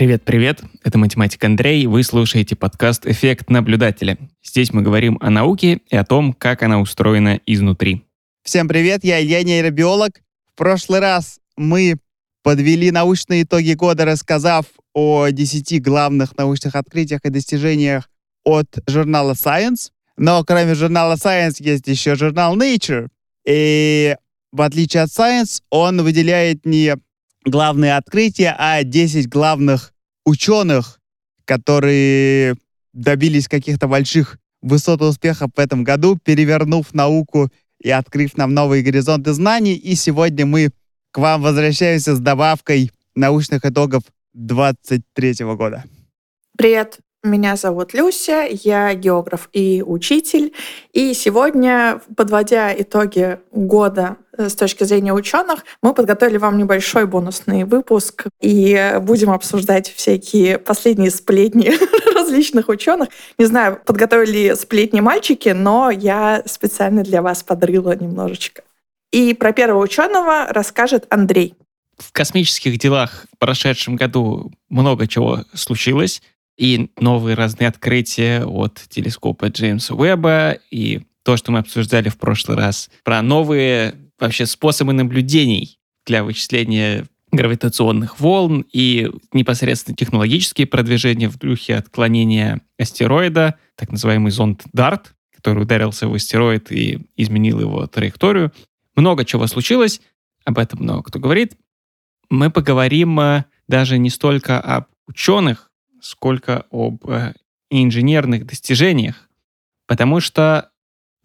Привет-привет, это математик Андрей, вы слушаете подкаст «Эффект наблюдателя». Здесь мы говорим о науке и о том, как она устроена изнутри. Всем привет, я Илья нейробиолог. В прошлый раз мы подвели научные итоги года, рассказав о 10 главных научных открытиях и достижениях от журнала Science. Но кроме журнала Science есть еще журнал Nature. И в отличие от Science, он выделяет не главные открытия, а 10 главных ученых, которые добились каких-то больших высот успехов в этом году, перевернув науку и открыв нам новые горизонты знаний. И сегодня мы к вам возвращаемся с добавкой научных итогов 2023 года. Привет, меня зовут Люся, я географ и учитель. И сегодня, подводя итоги года э, с точки зрения ученых, мы подготовили вам небольшой бонусный выпуск и будем обсуждать всякие последние сплетни различных ученых. Не знаю, подготовили сплетни мальчики, но я специально для вас подрыла немножечко. И про первого ученого расскажет Андрей. В космических делах в прошедшем году много чего случилось и новые разные открытия от телескопа Джеймса Уэбба, и то, что мы обсуждали в прошлый раз, про новые вообще способы наблюдений для вычисления гравитационных волн и непосредственно технологические продвижения в духе отклонения астероида, так называемый зонд DART, который ударился в астероид и изменил его траекторию. Много чего случилось, об этом много кто говорит. Мы поговорим э, даже не столько об ученых, сколько об э, инженерных достижениях, потому что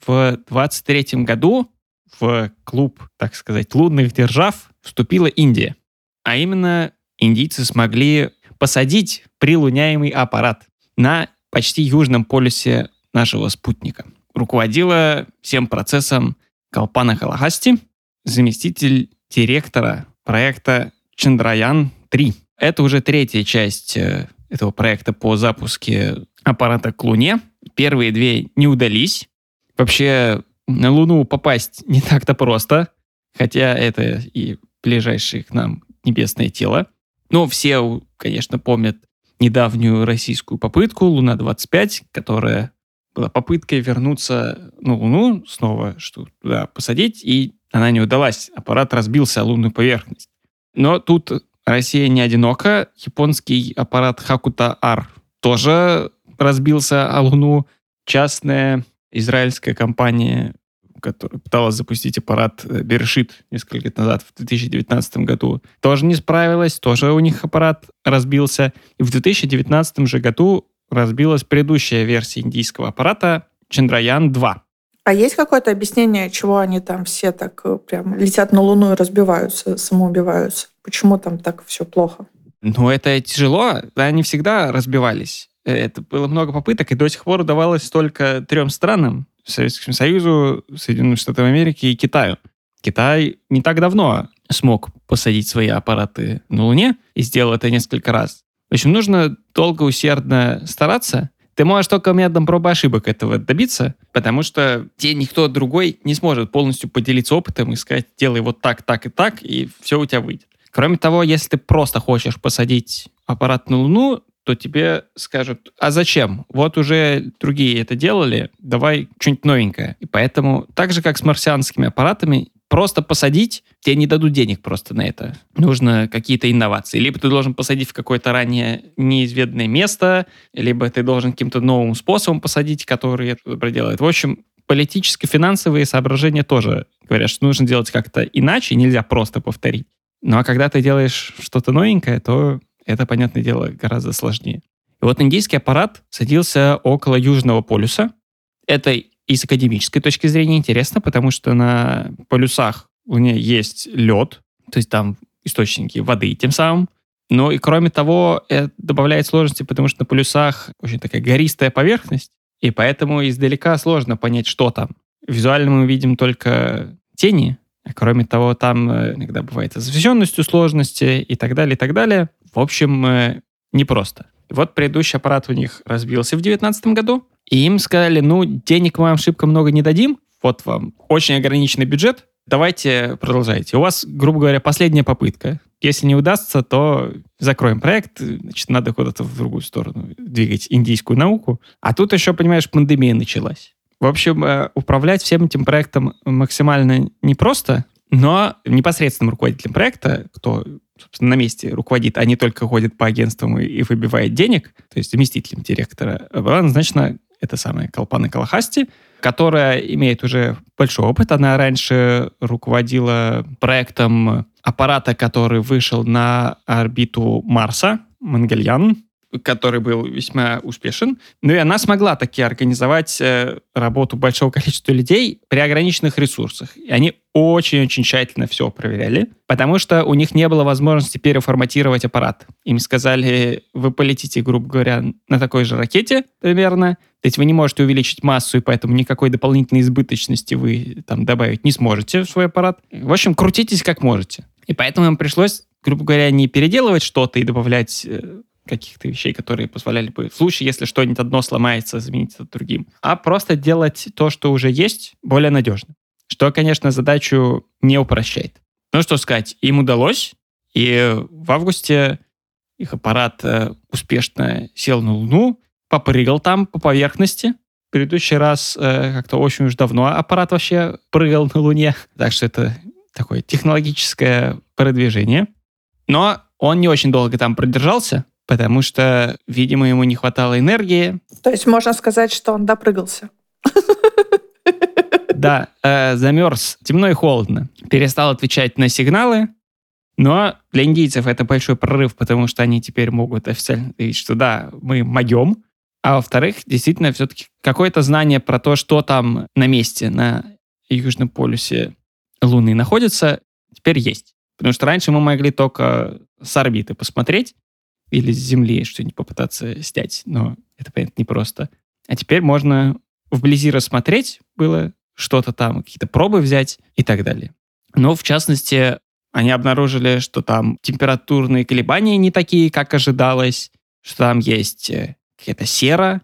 в 23 году в клуб, так сказать, лунных держав вступила Индия. А именно индийцы смогли посадить прилуняемый аппарат на почти южном полюсе нашего спутника. Руководила всем процессом Калпана Халахасти, заместитель директора проекта Чандраян-3. Это уже третья часть э, этого проекта по запуске аппарата к Луне. Первые две не удались. Вообще на Луну попасть не так-то просто, хотя это и ближайшее к нам небесное тело. Но все, конечно, помнят недавнюю российскую попытку Луна-25, которая была попыткой вернуться на Луну, снова что туда посадить, и она не удалась. Аппарат разбился о лунную поверхность. Но тут Россия не одинока. Японский аппарат Хакута-Ар тоже разбился о Луну. Частная израильская компания, которая пыталась запустить аппарат э, Бершит несколько лет назад, в 2019 году, тоже не справилась, тоже у них аппарат разбился. И в 2019 же году разбилась предыдущая версия индийского аппарата Чандраян-2. А есть какое-то объяснение, чего они там все так э, прям летят на Луну и разбиваются, самоубиваются? Почему там так все плохо? Ну, это тяжело. Они всегда разбивались. Это было много попыток, и до сих пор удавалось только трем странам. Советскому Союзу, Соединенным Штатам Америки и Китаю. Китай не так давно смог посадить свои аппараты на Луне и сделал это несколько раз. В общем, нужно долго, усердно стараться, ты можешь только методом проб и ошибок этого добиться, потому что тебе никто другой не сможет полностью поделиться опытом и сказать, делай вот так, так и так, и все у тебя выйдет. Кроме того, если ты просто хочешь посадить аппарат на Луну, то тебе скажут, а зачем? Вот уже другие это делали, давай что-нибудь новенькое. И поэтому, так же, как с марсианскими аппаратами, просто посадить, тебе не дадут денег просто на это. Нужно какие-то инновации. Либо ты должен посадить в какое-то ранее неизведанное место, либо ты должен каким-то новым способом посадить, который это проделает. В общем, политическо-финансовые соображения тоже говорят, что нужно делать как-то иначе, нельзя просто повторить. Ну а когда ты делаешь что-то новенькое, то это, понятное дело, гораздо сложнее. И вот индийский аппарат садился около Южного полюса. Это и с академической точки зрения интересно, потому что на полюсах Луне есть лед, то есть там источники воды тем самым. Но и кроме того, это добавляет сложности, потому что на полюсах очень такая гористая поверхность, и поэтому издалека сложно понять, что там. Визуально мы видим только тени, кроме того, там э, иногда бывает освещенностью сложности и так далее, и так далее. В общем, э, непросто. Вот предыдущий аппарат у них разбился в 2019 году, и им сказали, ну, денег вам шибко много не дадим, вот вам очень ограниченный бюджет, давайте продолжайте. У вас, грубо говоря, последняя попытка. Если не удастся, то закроем проект, значит, надо куда-то в другую сторону двигать индийскую науку. А тут еще, понимаешь, пандемия началась. В общем, э, управлять всем этим проектом максимально непросто, но непосредственным руководителем проекта, кто собственно, на месте руководит, а не только ходит по агентствам и, и выбивает денег, то есть заместителем директора, была назначена это самая Колпана Калахасти, которая имеет уже большой опыт. Она раньше руководила проектом аппарата, который вышел на орбиту Марса, Мангельян который был весьма успешен. Ну и она смогла таки организовать э, работу большого количества людей при ограниченных ресурсах. И они очень-очень тщательно все проверяли, потому что у них не было возможности переформатировать аппарат. Им сказали, вы полетите, грубо говоря, на такой же ракете примерно, то есть вы не можете увеличить массу, и поэтому никакой дополнительной избыточности вы там добавить не сможете в свой аппарат. В общем, крутитесь как можете. И поэтому им пришлось, грубо говоря, не переделывать что-то и добавлять э, каких-то вещей, которые позволяли бы в случае, если что-нибудь одно сломается, заменить это другим, а просто делать то, что уже есть, более надежно. Что, конечно, задачу не упрощает. Ну что сказать, им удалось, и в августе их аппарат э, успешно сел на Луну, попрыгал там по поверхности. В предыдущий раз э, как-то очень уж давно аппарат вообще прыгал на Луне, так что это такое технологическое продвижение. Но он не очень долго там продержался, потому что, видимо, ему не хватало энергии. То есть можно сказать, что он допрыгался. Да, э, замерз, темно и холодно. Перестал отвечать на сигналы, но для индийцев это большой прорыв, потому что они теперь могут официально говорить, что да, мы могем. А во-вторых, действительно, все-таки какое-то знание про то, что там на месте, на Южном полюсе Луны находится, теперь есть. Потому что раньше мы могли только с орбиты посмотреть, или с земли что-нибудь попытаться снять, но это, понятно, непросто. А теперь можно вблизи рассмотреть было что-то там, какие-то пробы взять и так далее. Но, в частности, они обнаружили, что там температурные колебания не такие, как ожидалось, что там есть э, какая-то сера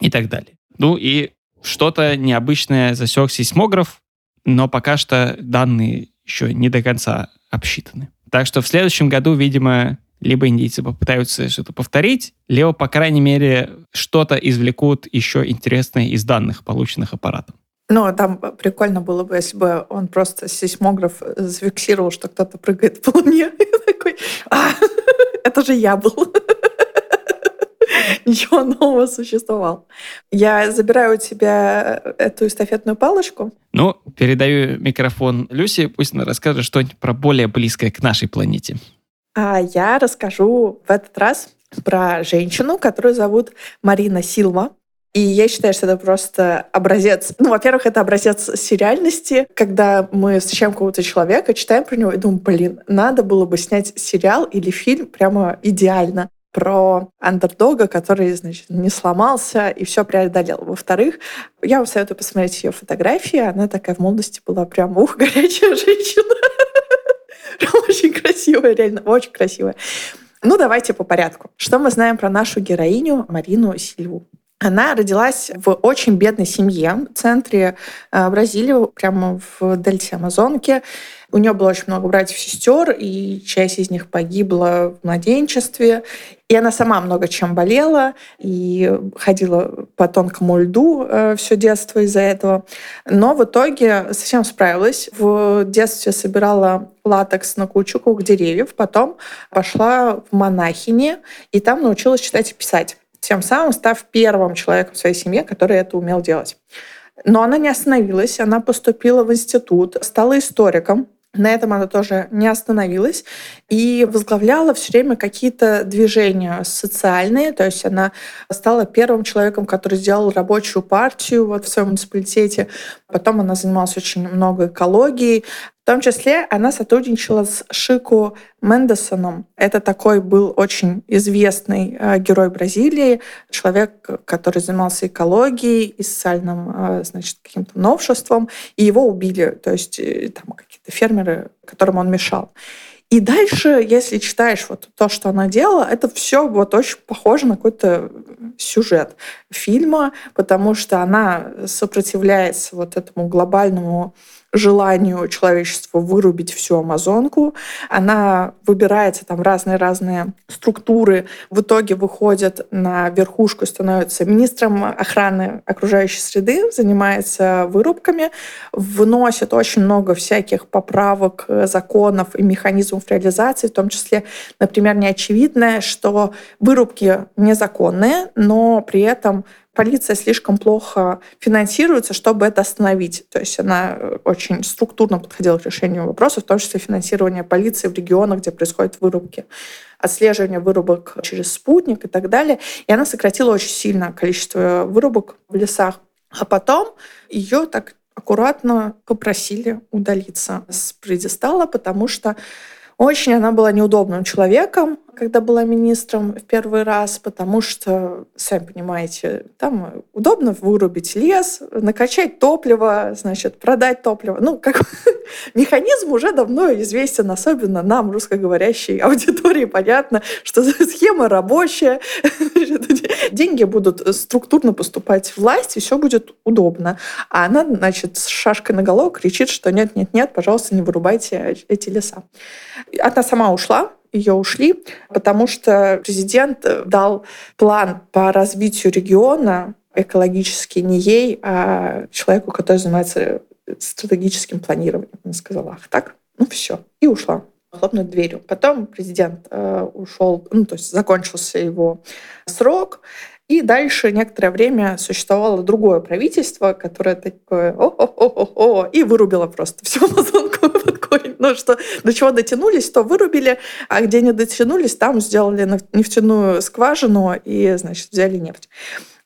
и так далее. Ну и что-то необычное засек сейсмограф, но пока что данные еще не до конца обсчитаны. Так что в следующем году, видимо, либо индийцы попытаются что-то повторить, либо, по крайней мере, что-то извлекут еще интересное из данных, полученных аппаратом. Ну, там прикольно было бы, если бы он просто сейсмограф зафиксировал, что кто-то прыгает по луне. И такой, а, это же я был. Ничего нового существовал. Я забираю у тебя эту эстафетную палочку. Ну, передаю микрофон Люси, пусть она расскажет что-нибудь про более близкое к нашей планете. А я расскажу в этот раз про женщину, которую зовут Марина Силва. И я считаю, что это просто образец. Ну, во-первых, это образец сериальности, когда мы встречаем какого-то человека, читаем про него и думаем, блин, надо было бы снять сериал или фильм прямо идеально про андердога, который, значит, не сломался и все преодолел. Во-вторых, я вам советую посмотреть ее фотографии. Она такая в молодости была прям, ух, горячая женщина. Очень красивая, реально, очень красивая. Ну, давайте по порядку. Что мы знаем про нашу героиню Марину Сильву? Она родилась в очень бедной семье в центре э, Бразилии, прямо в дельте Амазонки. У нее было очень много братьев и сестер, и часть из них погибла в младенчестве. И она сама много чем болела и ходила по тонкому льду э, все детство из-за этого. Но в итоге совсем справилась. В детстве собирала латекс на кучуку деревьев, потом пошла в монахини, и там научилась читать и писать тем самым став первым человеком в своей семье, который это умел делать. Но она не остановилась, она поступила в институт, стала историком, на этом она тоже не остановилась и возглавляла все время какие-то движения социальные. То есть она стала первым человеком, который сделал рабочую партию вот в своем муниципалитете. Потом она занималась очень много экологией. В том числе она сотрудничала с Шику Мендесоном. Это такой был очень известный э, герой Бразилии, человек, который занимался экологией и социальным, э, значит, каким-то новшеством, и его убили. То есть э, там какие-то фермеры, которым он мешал. И дальше, если читаешь вот то, что она делала, это все вот очень похоже на какой-то сюжет фильма, потому что она сопротивляется вот этому глобальному желанию человечества вырубить всю Амазонку. Она выбирается, там разные-разные структуры, в итоге выходит на верхушку, становится министром охраны окружающей среды, занимается вырубками, вносит очень много всяких поправок, законов и механизмов реализации, в том числе, например, неочевидное, что вырубки незаконные, но при этом полиция слишком плохо финансируется, чтобы это остановить. То есть она э, очень структурно подходила к решению вопросов, в том числе финансирование полиции в регионах, где происходят вырубки отслеживание вырубок через спутник и так далее. И она сократила очень сильно количество вырубок в лесах. А потом ее так аккуратно попросили удалиться с предистала, потому что очень она была неудобным человеком, когда была министром в первый раз, потому что, сами понимаете, там удобно вырубить лес, накачать топливо, значит, продать топливо. Ну, как механизм уже давно известен, особенно нам, русскоговорящей аудитории, понятно, что схема рабочая, деньги будут структурно поступать в власть, и все будет удобно. А она, значит, с шашкой на голову кричит, что нет-нет-нет, пожалуйста, не вырубайте эти леса. Она сама ушла, ее ушли, потому что президент дал план по развитию региона экологически не ей, а человеку, который занимается стратегическим планированием. Она сказала, ах, так, ну все, и ушла хлопнуть дверью. Потом президент э, ушел, ну, то есть закончился его срок, и дальше некоторое время существовало другое правительство, которое такое о-о-о-о-о, и вырубило просто всю Амазонку. Ну что, до чего дотянулись, то вырубили, а где не дотянулись, там сделали нефтяную скважину и, значит, взяли нефть.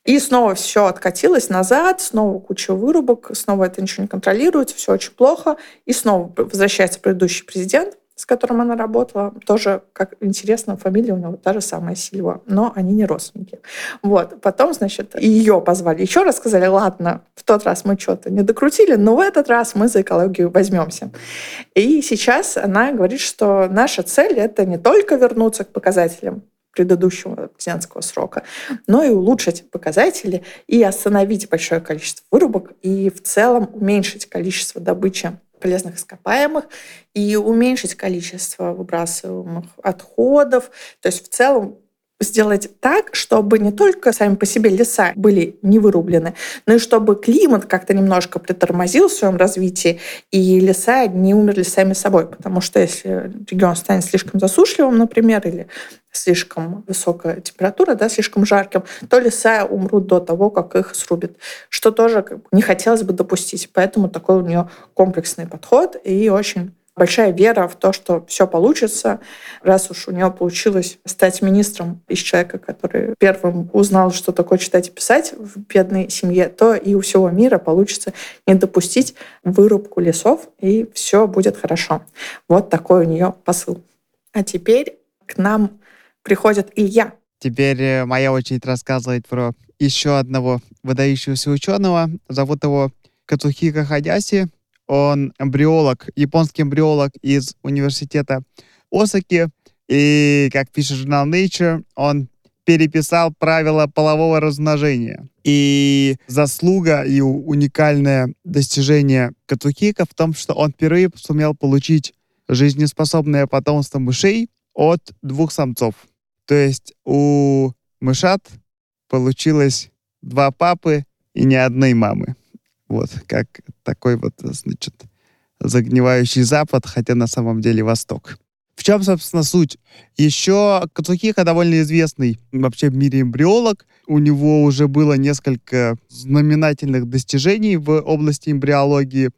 И снова все откатилось назад, снова куча вырубок, снова это ничего не контролируется, все очень плохо. И снова возвращается предыдущий президент, с которым она работала, тоже, как интересно, фамилия у него та же самая Сильва, но они не родственники. Вот. Потом, значит, ее позвали еще раз, сказали, ладно, в тот раз мы что-то не докрутили, но в этот раз мы за экологию возьмемся. И сейчас она говорит, что наша цель — это не только вернуться к показателям предыдущего президентского срока, но и улучшить показатели и остановить большое количество вырубок и в целом уменьшить количество добычи полезных ископаемых и уменьшить количество выбрасываемых отходов. То есть в целом сделать так, чтобы не только сами по себе леса были не вырублены, но и чтобы климат как-то немножко притормозил в своем развитии, и леса не умерли сами собой. Потому что если регион станет слишком засушливым, например, или слишком высокая температура, да, слишком жарким, то леса умрут до того, как их срубят, что тоже не хотелось бы допустить. Поэтому такой у нее комплексный подход и очень большая вера в то, что все получится, раз уж у нее получилось стать министром из человека, который первым узнал, что такое читать и писать в бедной семье, то и у всего мира получится не допустить вырубку лесов, и все будет хорошо. Вот такой у нее посыл. А теперь к нам приходит Илья. Теперь э, моя очередь рассказывать про еще одного выдающегося ученого. Зовут его Кацухика Хадяси. Он эмбриолог, японский эмбриолог из университета Осаки. И, как пишет журнал Nature, он переписал правила полового размножения. И заслуга и уникальное достижение Кацухика в том, что он впервые сумел получить жизнеспособное потомство мышей от двух самцов. То есть у мышат получилось два папы и ни одной мамы. Вот, как такой вот, значит, загнивающий Запад, хотя на самом деле Восток. В чем, собственно, суть? Еще Кацухиха довольно известный вообще в мире эмбриолог. У него уже было несколько знаменательных достижений в области эмбриологии.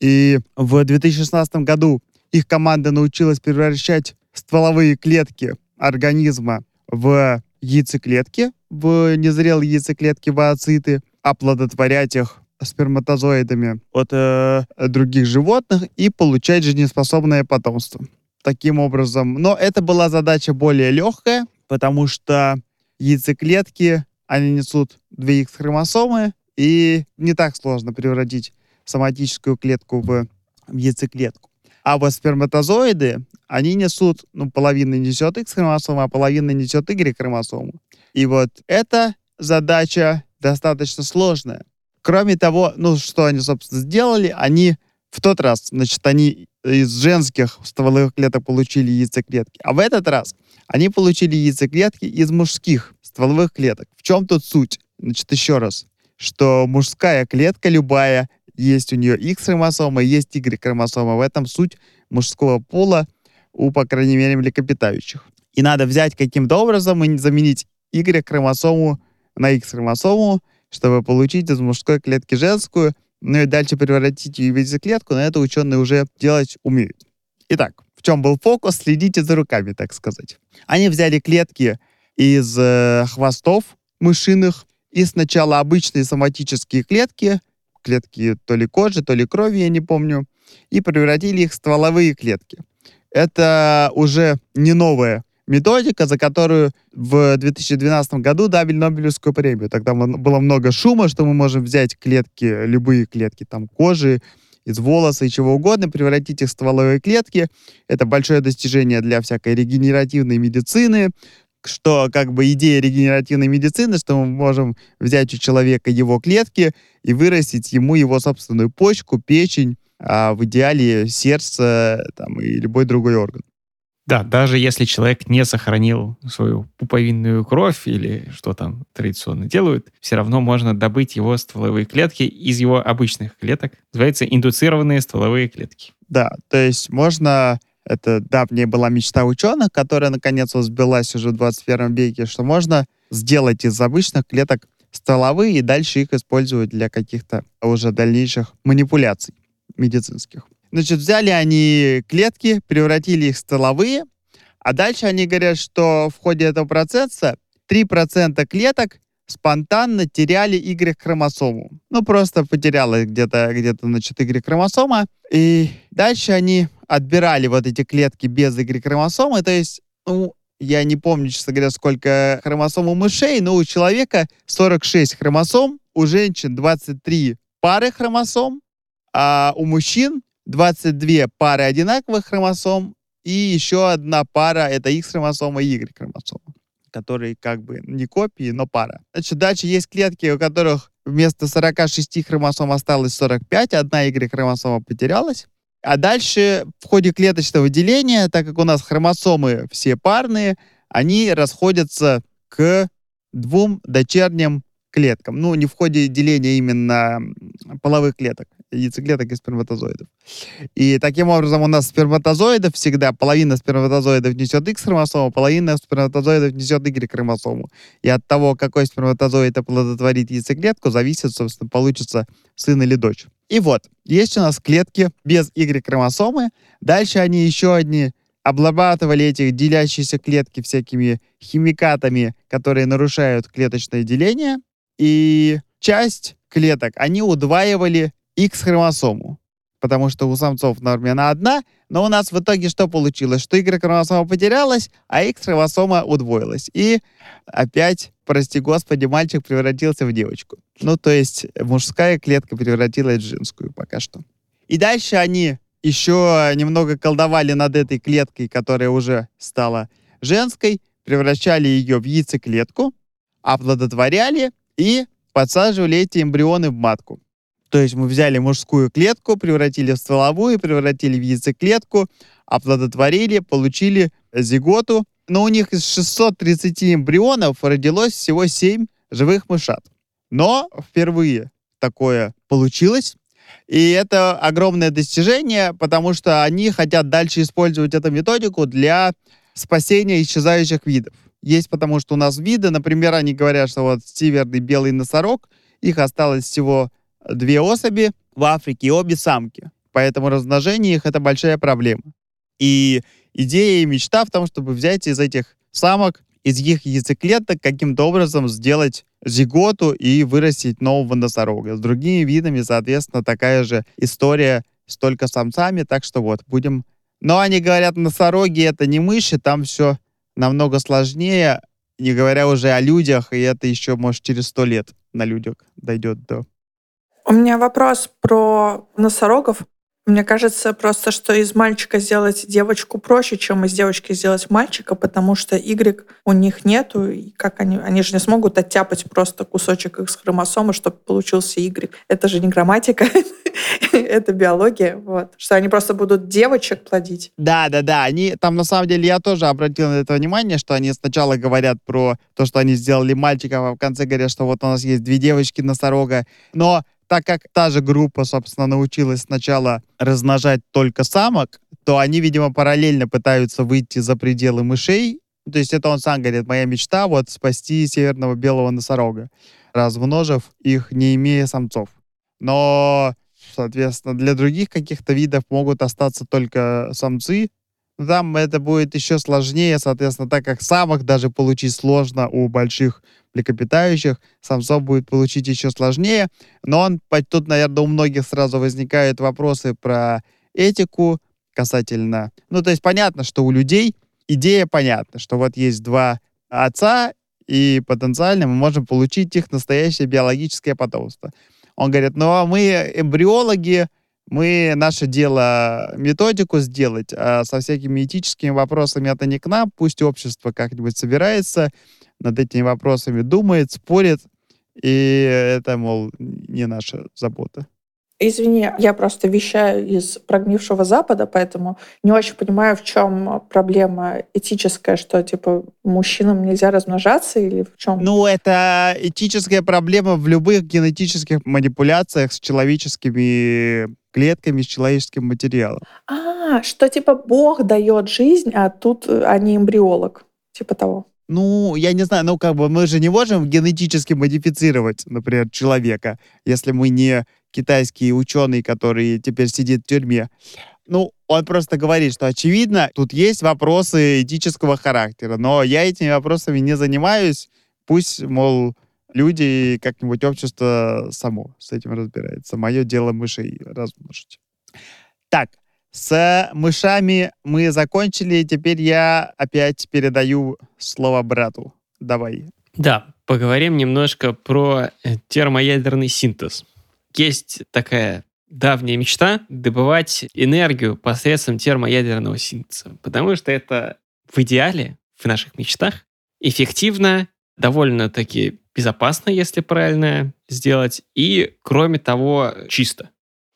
И в 2016 году их команда научилась превращать стволовые клетки организма в яйцеклетки, в незрелые яйцеклетки в ооциты, оплодотворять их сперматозоидами от э, других животных и получать жизнеспособное потомство. Таким образом, но это была задача более легкая, потому что яйцеклетки, они несут две X-хромосомы, и не так сложно превратить соматическую клетку в яйцеклетку. А вот сперматозоиды, они несут, ну, половина несет X-хромосому, а половина несет Y-хромосому. И вот эта задача достаточно сложная. Кроме того, ну, что они, собственно, сделали, они В тот раз, значит, они из женских стволовых клеток получили яйцеклетки, а в этот раз они получили яйцеклетки из мужских стволовых клеток. В чем тут суть? Значит, еще раз, что мужская клетка любая, есть у нее X-хромосома, есть Y-хромосома. В этом суть мужского пола у, по крайней мере, млекопитающих. И надо взять каким-то образом и заменить Y-хромосому на X-хромосому, чтобы получить из мужской клетки женскую, ну и дальше превратить ее в яйцеклетку, но это ученые уже делать умеют. Итак, в чем был фокус? Следите за руками, так сказать. Они взяли клетки из э, хвостов мышиных и сначала обычные соматические клетки, клетки то ли кожи, то ли крови, я не помню, и превратили их в стволовые клетки. Это уже не новая методика, за которую в 2012 году дали Нобелевскую премию. Тогда было много шума, что мы можем взять клетки, любые клетки, там кожи, из волоса и чего угодно, превратить их в стволовые клетки. Это большое достижение для всякой регенеративной медицины, что как бы идея регенеративной медицины, что мы можем взять у человека его клетки и вырастить ему его собственную почку, печень, а в идеале сердце там, и любой другой орган. Да, даже если человек не сохранил свою пуповинную кровь или что там традиционно делают, все равно можно добыть его стволовые клетки из его обычных клеток. Называется индуцированные стволовые клетки. Да, то есть можно это давняя была мечта ученых, которая наконец сбилась уже в 21 веке, что можно сделать из обычных клеток стволовые и дальше их использовать для каких-то уже дальнейших манипуляций медицинских. Значит, взяли они клетки, превратили их в стволовые, а дальше они говорят, что в ходе этого процесса 3% клеток спонтанно теряли Y-хромосому. Ну, просто потерялась где-то, где-то, значит, Y-хромосома. И дальше они отбирали вот эти клетки без Y-хромосомы. То есть, ну, я не помню, честно говоря, сколько хромосом у мышей, но у человека 46 хромосом, у женщин 23 пары хромосом, а у мужчин 22 пары одинаковых хромосом и еще одна пара — это X-хромосома и Y-хромосома, которые как бы не копии, но пара. Значит, дальше есть клетки, у которых вместо 46 хромосом осталось 45, одна Y-хромосома потерялась. А дальше в ходе клеточного деления, так как у нас хромосомы все парные, они расходятся к двум дочерним клеткам. Ну, не в ходе деления именно половых клеток яйцеклеток и сперматозоидов. И таким образом у нас сперматозоидов всегда половина сперматозоидов несет X-хромосому, половина сперматозоидов несет Y-хромосому. И от того, какой сперматозоид оплодотворит яйцеклетку, зависит, собственно, получится сын или дочь. И вот, есть у нас клетки без Y-хромосомы. Дальше они еще одни обрабатывали эти делящиеся клетки всякими химикатами, которые нарушают клеточное деление. И часть клеток они удваивали X-хромосому, потому что у самцов в норме она одна, но у нас в итоге что получилось? Что Y-хромосома потерялась, а X-хромосома удвоилась. И опять, прости господи, мальчик превратился в девочку. Ну, то есть мужская клетка превратилась в женскую пока что. И дальше они еще немного колдовали над этой клеткой, которая уже стала женской, превращали ее в яйцеклетку, оплодотворяли и подсаживали эти эмбрионы в матку. То есть мы взяли мужскую клетку, превратили в стволовую, превратили в яйцеклетку, оплодотворили, получили зиготу. Но у них из 630 эмбрионов родилось всего 7 живых мышат. Но впервые такое получилось. И это огромное достижение, потому что они хотят дальше использовать эту методику для спасения исчезающих видов. Есть потому что у нас виды, например, они говорят, что вот северный белый носорог, их осталось всего две особи в Африке, и обе самки. Поэтому размножение их — это большая проблема. И идея и мечта в том, чтобы взять из этих самок, из их яйцеклеток каким-то образом сделать зиготу и вырастить нового носорога. С другими видами, соответственно, такая же история с только самцами, так что вот, будем... Но они говорят, носороги — это не мыши, там все намного сложнее, не говоря уже о людях, и это еще, может, через сто лет на людях дойдет до у меня вопрос про носорогов. Мне кажется просто, что из мальчика сделать девочку проще, чем из девочки сделать мальчика, потому что Y у них нету, и как они, они же не смогут оттяпать просто кусочек их хромосомы, чтобы получился Y. Это же не грамматика. это биология, вот, что они просто будут девочек плодить. Да, да, да. Они там на самом деле я тоже обратил на это внимание, что они сначала говорят про то, что они сделали мальчиков, а в конце говорят, что вот у нас есть две девочки носорога. Но так как та же группа, собственно, научилась сначала размножать только самок, то они, видимо, параллельно пытаются выйти за пределы мышей. То есть это он сам говорит, моя мечта вот спасти северного белого носорога, размножив их, не имея самцов. Но, соответственно, для других каких-то видов могут остаться только самцы. Там это будет еще сложнее, соответственно, так как самок даже получить сложно у больших млекопитающих, самцов будет получить еще сложнее. Но он, тут, наверное, у многих сразу возникают вопросы про этику касательно... Ну, то есть понятно, что у людей идея понятна, что вот есть два отца, и потенциально мы можем получить их настоящее биологическое потомство. Он говорит, ну а мы эмбриологи, мы наше дело методику сделать, а со всякими этическими вопросами это не к нам, пусть общество как-нибудь собирается, над этими вопросами думает, спорит, и это, мол, не наша забота. Извини, я просто вещаю из прогнившего Запада, поэтому не очень понимаю, в чем проблема этическая, что типа мужчинам нельзя размножаться или в чем? Ну, это этическая проблема в любых генетических манипуляциях с человеческими клетками, с человеческим материалом. А, что типа Бог дает жизнь, а тут они эмбриолог, типа того. Ну, я не знаю, ну как бы мы же не можем генетически модифицировать, например, человека, если мы не китайский ученый, который теперь сидит в тюрьме. Ну, он просто говорит, что очевидно, тут есть вопросы этического характера, но я этими вопросами не занимаюсь. Пусть, мол, люди, как-нибудь общество само с этим разбирается. Мое дело мышей размножить. Так, с мышами мы закончили. Теперь я опять передаю слово брату. Давай. Да, поговорим немножко про э, термоядерный синтез есть такая давняя мечта добывать энергию посредством термоядерного синтеза, потому что это в идеале, в наших мечтах, эффективно, довольно-таки безопасно, если правильно сделать, и, кроме того, чисто.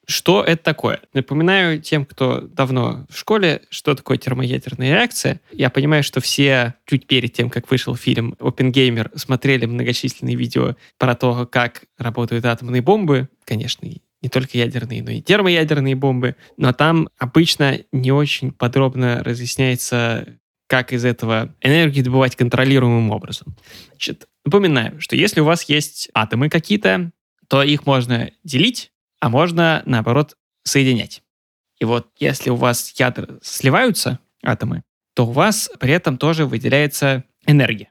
Что это такое? Напоминаю тем, кто давно в школе, что такое термоядерная реакция. Я понимаю, что все чуть перед тем, как вышел фильм «Опенгеймер», смотрели многочисленные видео про то, как работают атомные бомбы. Конечно, не только ядерные, но и термоядерные бомбы. Но там обычно не очень подробно разъясняется, как из этого энергию добывать контролируемым образом. Значит, напоминаю, что если у вас есть атомы какие-то, то их можно делить а можно, наоборот, соединять. И вот если у вас ядра сливаются, атомы, то у вас при этом тоже выделяется энергия.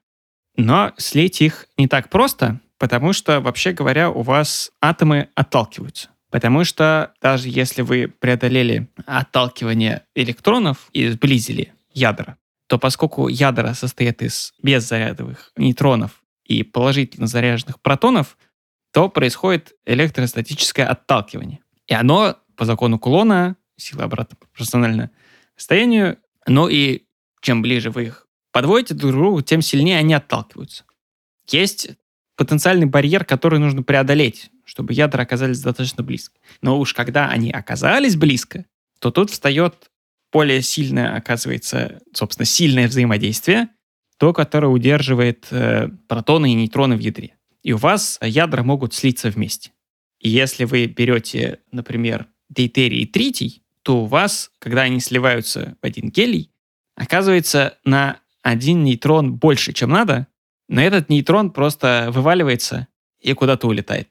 Но слить их не так просто, потому что, вообще говоря, у вас атомы отталкиваются. Потому что даже если вы преодолели отталкивание электронов и сблизили ядра, то поскольку ядра состоят из беззарядовых нейтронов и положительно заряженных протонов, то происходит электростатическое отталкивание. И оно по закону Кулона, сила обратно пропорциональна расстоянию, но и чем ближе вы их подводите друг к другу, тем сильнее они отталкиваются. Есть потенциальный барьер, который нужно преодолеть, чтобы ядра оказались достаточно близко. Но уж когда они оказались близко, то тут встает более сильное, оказывается, собственно, сильное взаимодействие, то, которое удерживает э, протоны и нейтроны в ядре и у вас ядра могут слиться вместе. И если вы берете, например, дейтерий и тритий, то у вас, когда они сливаются в один гелий, оказывается на один нейтрон больше, чем надо, но этот нейтрон просто вываливается и куда-то улетает.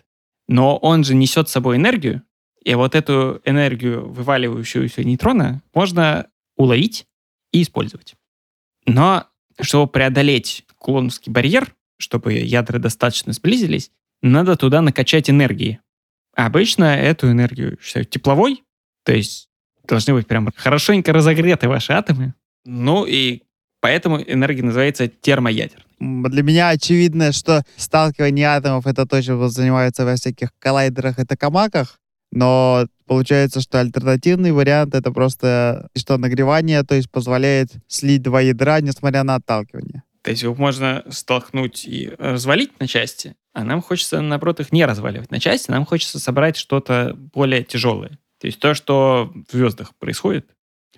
Но он же несет с собой энергию, и вот эту энергию вываливающуюся нейтрона можно уловить и использовать. Но чтобы преодолеть кулоновский барьер, чтобы ядра достаточно сблизились, надо туда накачать энергии. обычно эту энергию считают тепловой, то есть должны быть прям хорошенько разогреты ваши атомы. Ну и поэтому энергия называется термоядерной. Для меня очевидно, что сталкивание атомов это то, чем занимаются во всяких коллайдерах и токамаках, но получается, что альтернативный вариант это просто что нагревание, то есть позволяет слить два ядра, несмотря на отталкивание. То есть его можно столкнуть и развалить на части, а нам хочется, наоборот, их не разваливать на части, нам хочется собрать что-то более тяжелое. То есть то, что в звездах происходит.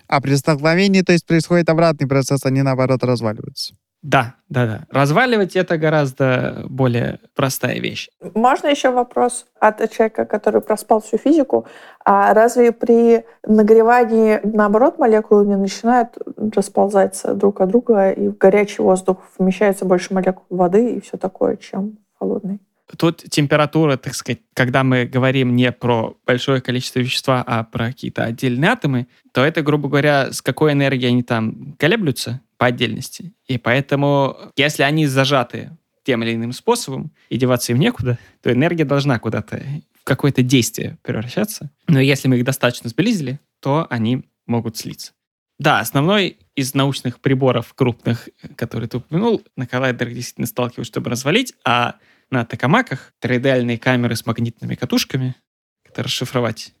А при столкновении, то есть, происходит обратный процесс, они, наоборот, разваливаются. Да, да, да. Разваливать это гораздо более простая вещь. Можно еще вопрос от человека, который проспал всю физику. А разве при нагревании, наоборот, молекулы не начинают расползаться друг от друга, и в горячий воздух вмещается больше молекул воды и все такое, чем холодный? Тут температура, так сказать, когда мы говорим не про большое количество вещества, а про какие-то отдельные атомы, то это, грубо говоря, с какой энергией они там колеблются по отдельности. И поэтому, если они зажаты тем или иным способом, и деваться им некуда, то энергия должна куда-то в какое-то действие превращаться. Но если мы их достаточно сблизили, то они могут слиться. Да, основной из научных приборов крупных, которые ты упомянул, на коллайдерах действительно сталкиваются, чтобы развалить, а на токамаках 3D-альные камеры с магнитными катушками, это расшифровать.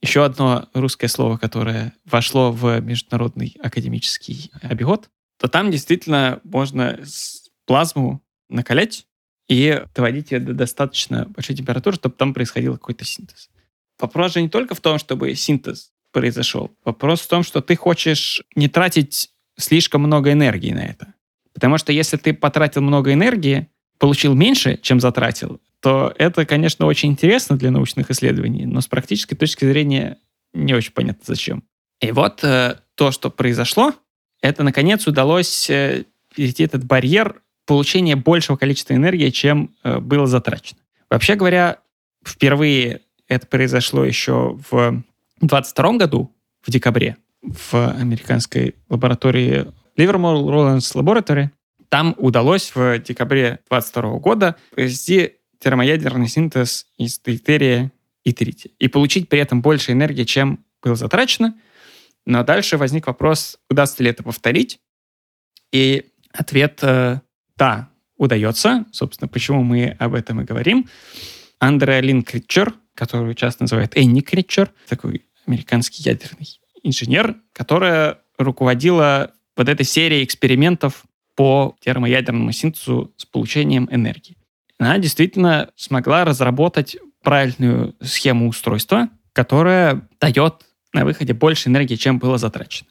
Еще одно русское слово, которое вошло в международный академический обиход, то там действительно можно плазму накалять и доводить ее до достаточно большой температуры, чтобы там происходил какой-то синтез. Вопрос же не только в том, чтобы синтез произошел. Вопрос в том, что ты хочешь не тратить слишком много энергии на это. Потому что если ты потратил много энергии, получил меньше, чем затратил, то это, конечно, очень интересно для научных исследований, но с практической точки зрения не очень понятно зачем. И вот э, то, что произошло, это, наконец, удалось э, перейти этот барьер получения большего количества энергии, чем э, было затрачено. Вообще говоря, впервые это произошло еще в 22 году, в декабре, в американской лаборатории Livermore Rollins Laboratory. Там удалось в декабре 22 года произвести термоядерный синтез из дейтерия и трития и получить при этом больше энергии, чем было затрачено. Но дальше возник вопрос, удастся ли это повторить. И ответ э, «да, удается». Собственно, почему мы об этом и говорим. Андреа Лин Критчер, которую часто называют Энни Критчер, такой американский ядерный инженер, которая руководила вот этой серией экспериментов по термоядерному синтезу с получением энергии. Она действительно смогла разработать правильную схему устройства, которая дает на выходе больше энергии, чем было затрачено.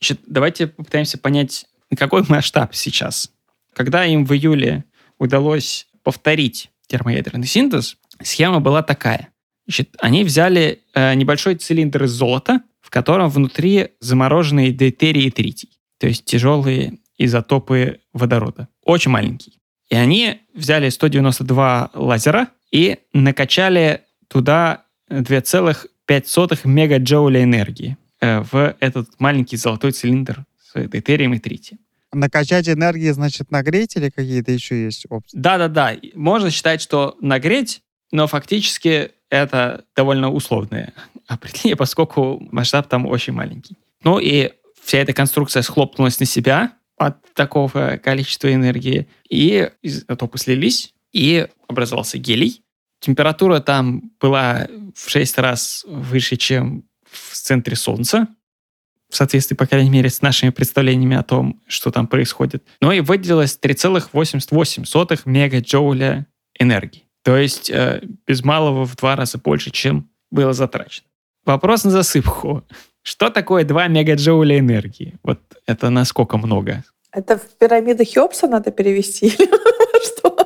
Значит, давайте попытаемся понять, какой масштаб сейчас. Когда им в июле удалось повторить термоядерный синтез, схема была такая. Значит, они взяли э, небольшой цилиндр из золота, в котором внутри замороженные дейтерий и тритий, то есть тяжелые изотопы водорода. Очень маленький. И они взяли 192 лазера и накачали туда 2,5 мегаджоуля энергии э, в этот маленький золотой цилиндр с дейтерием и тритием. Накачать энергии, значит, нагреть или какие-то еще есть опции? Да-да-да. Можно считать, что нагреть, но фактически это довольно условное определение, поскольку масштаб там очень маленький. Ну и вся эта конструкция схлопнулась на себя от такого количества энергии, и изотопы слились, и образовался гелий. Температура там была в 6 раз выше, чем в центре Солнца, в соответствии, по крайней мере, с нашими представлениями о том, что там происходит. Но и выделилось 3,88 мегаджоуля энергии. То есть э, без малого в два раза больше, чем было затрачено. Вопрос на засыпку. Что такое 2 мегаджоуля энергии? Вот это насколько много? Это в пирамиды Хеопса надо перевести или что?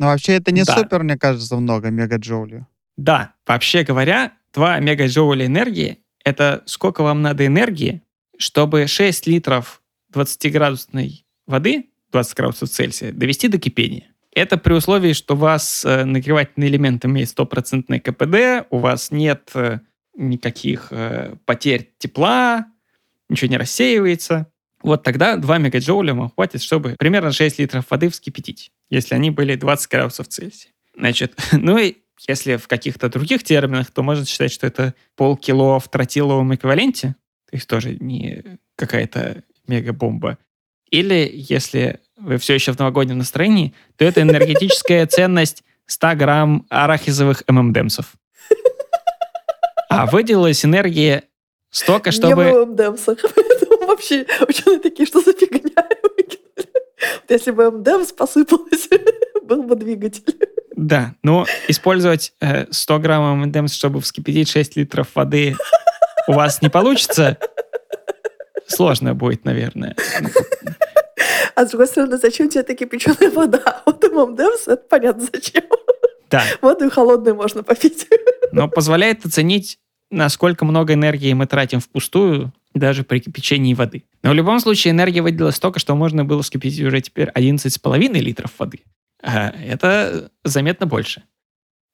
Ну, вообще, это не да. супер, мне кажется, много мегаджоулей. Да, вообще говоря, 2 мегаджоуля энергии — это сколько вам надо энергии, чтобы 6 литров 20-градусной воды, 20 градусов Цельсия, довести до кипения. Это при условии, что у вас э, нагревательный элемент имеет стопроцентный КПД, у вас нет э, никаких э, потерь тепла, ничего не рассеивается. Вот тогда 2 мегаджоуля вам хватит, чтобы примерно 6 литров воды вскипятить, если они были 20 градусов Цельсия. Значит, ну и если в каких-то других терминах, то можно считать, что это полкило в тротиловом эквиваленте, то есть тоже не какая-то мегабомба. Или если вы все еще в новогоднем настроении, то это энергетическая ценность 100 грамм арахисовых ММДМсов. А выделилась энергия столько, чтобы... Не в ММДМсах. Вообще, ученые такие, что за фигня? Если бы МДМС посыпалось, был бы двигатель. Да, но использовать э, 100 граммов МДМС, чтобы вскипятить 6 литров воды, у вас не получится. Сложно будет, наверное. А с другой стороны, зачем тебе такие кипяченая вода? Вот ММДМС, это понятно зачем. Да. Воду холодную можно попить. Но позволяет оценить, насколько много энергии мы тратим впустую, даже при кипячении воды. Но в любом случае энергия выделилась столько, что можно было вскипятить уже теперь 11,5 литров воды. А это заметно больше.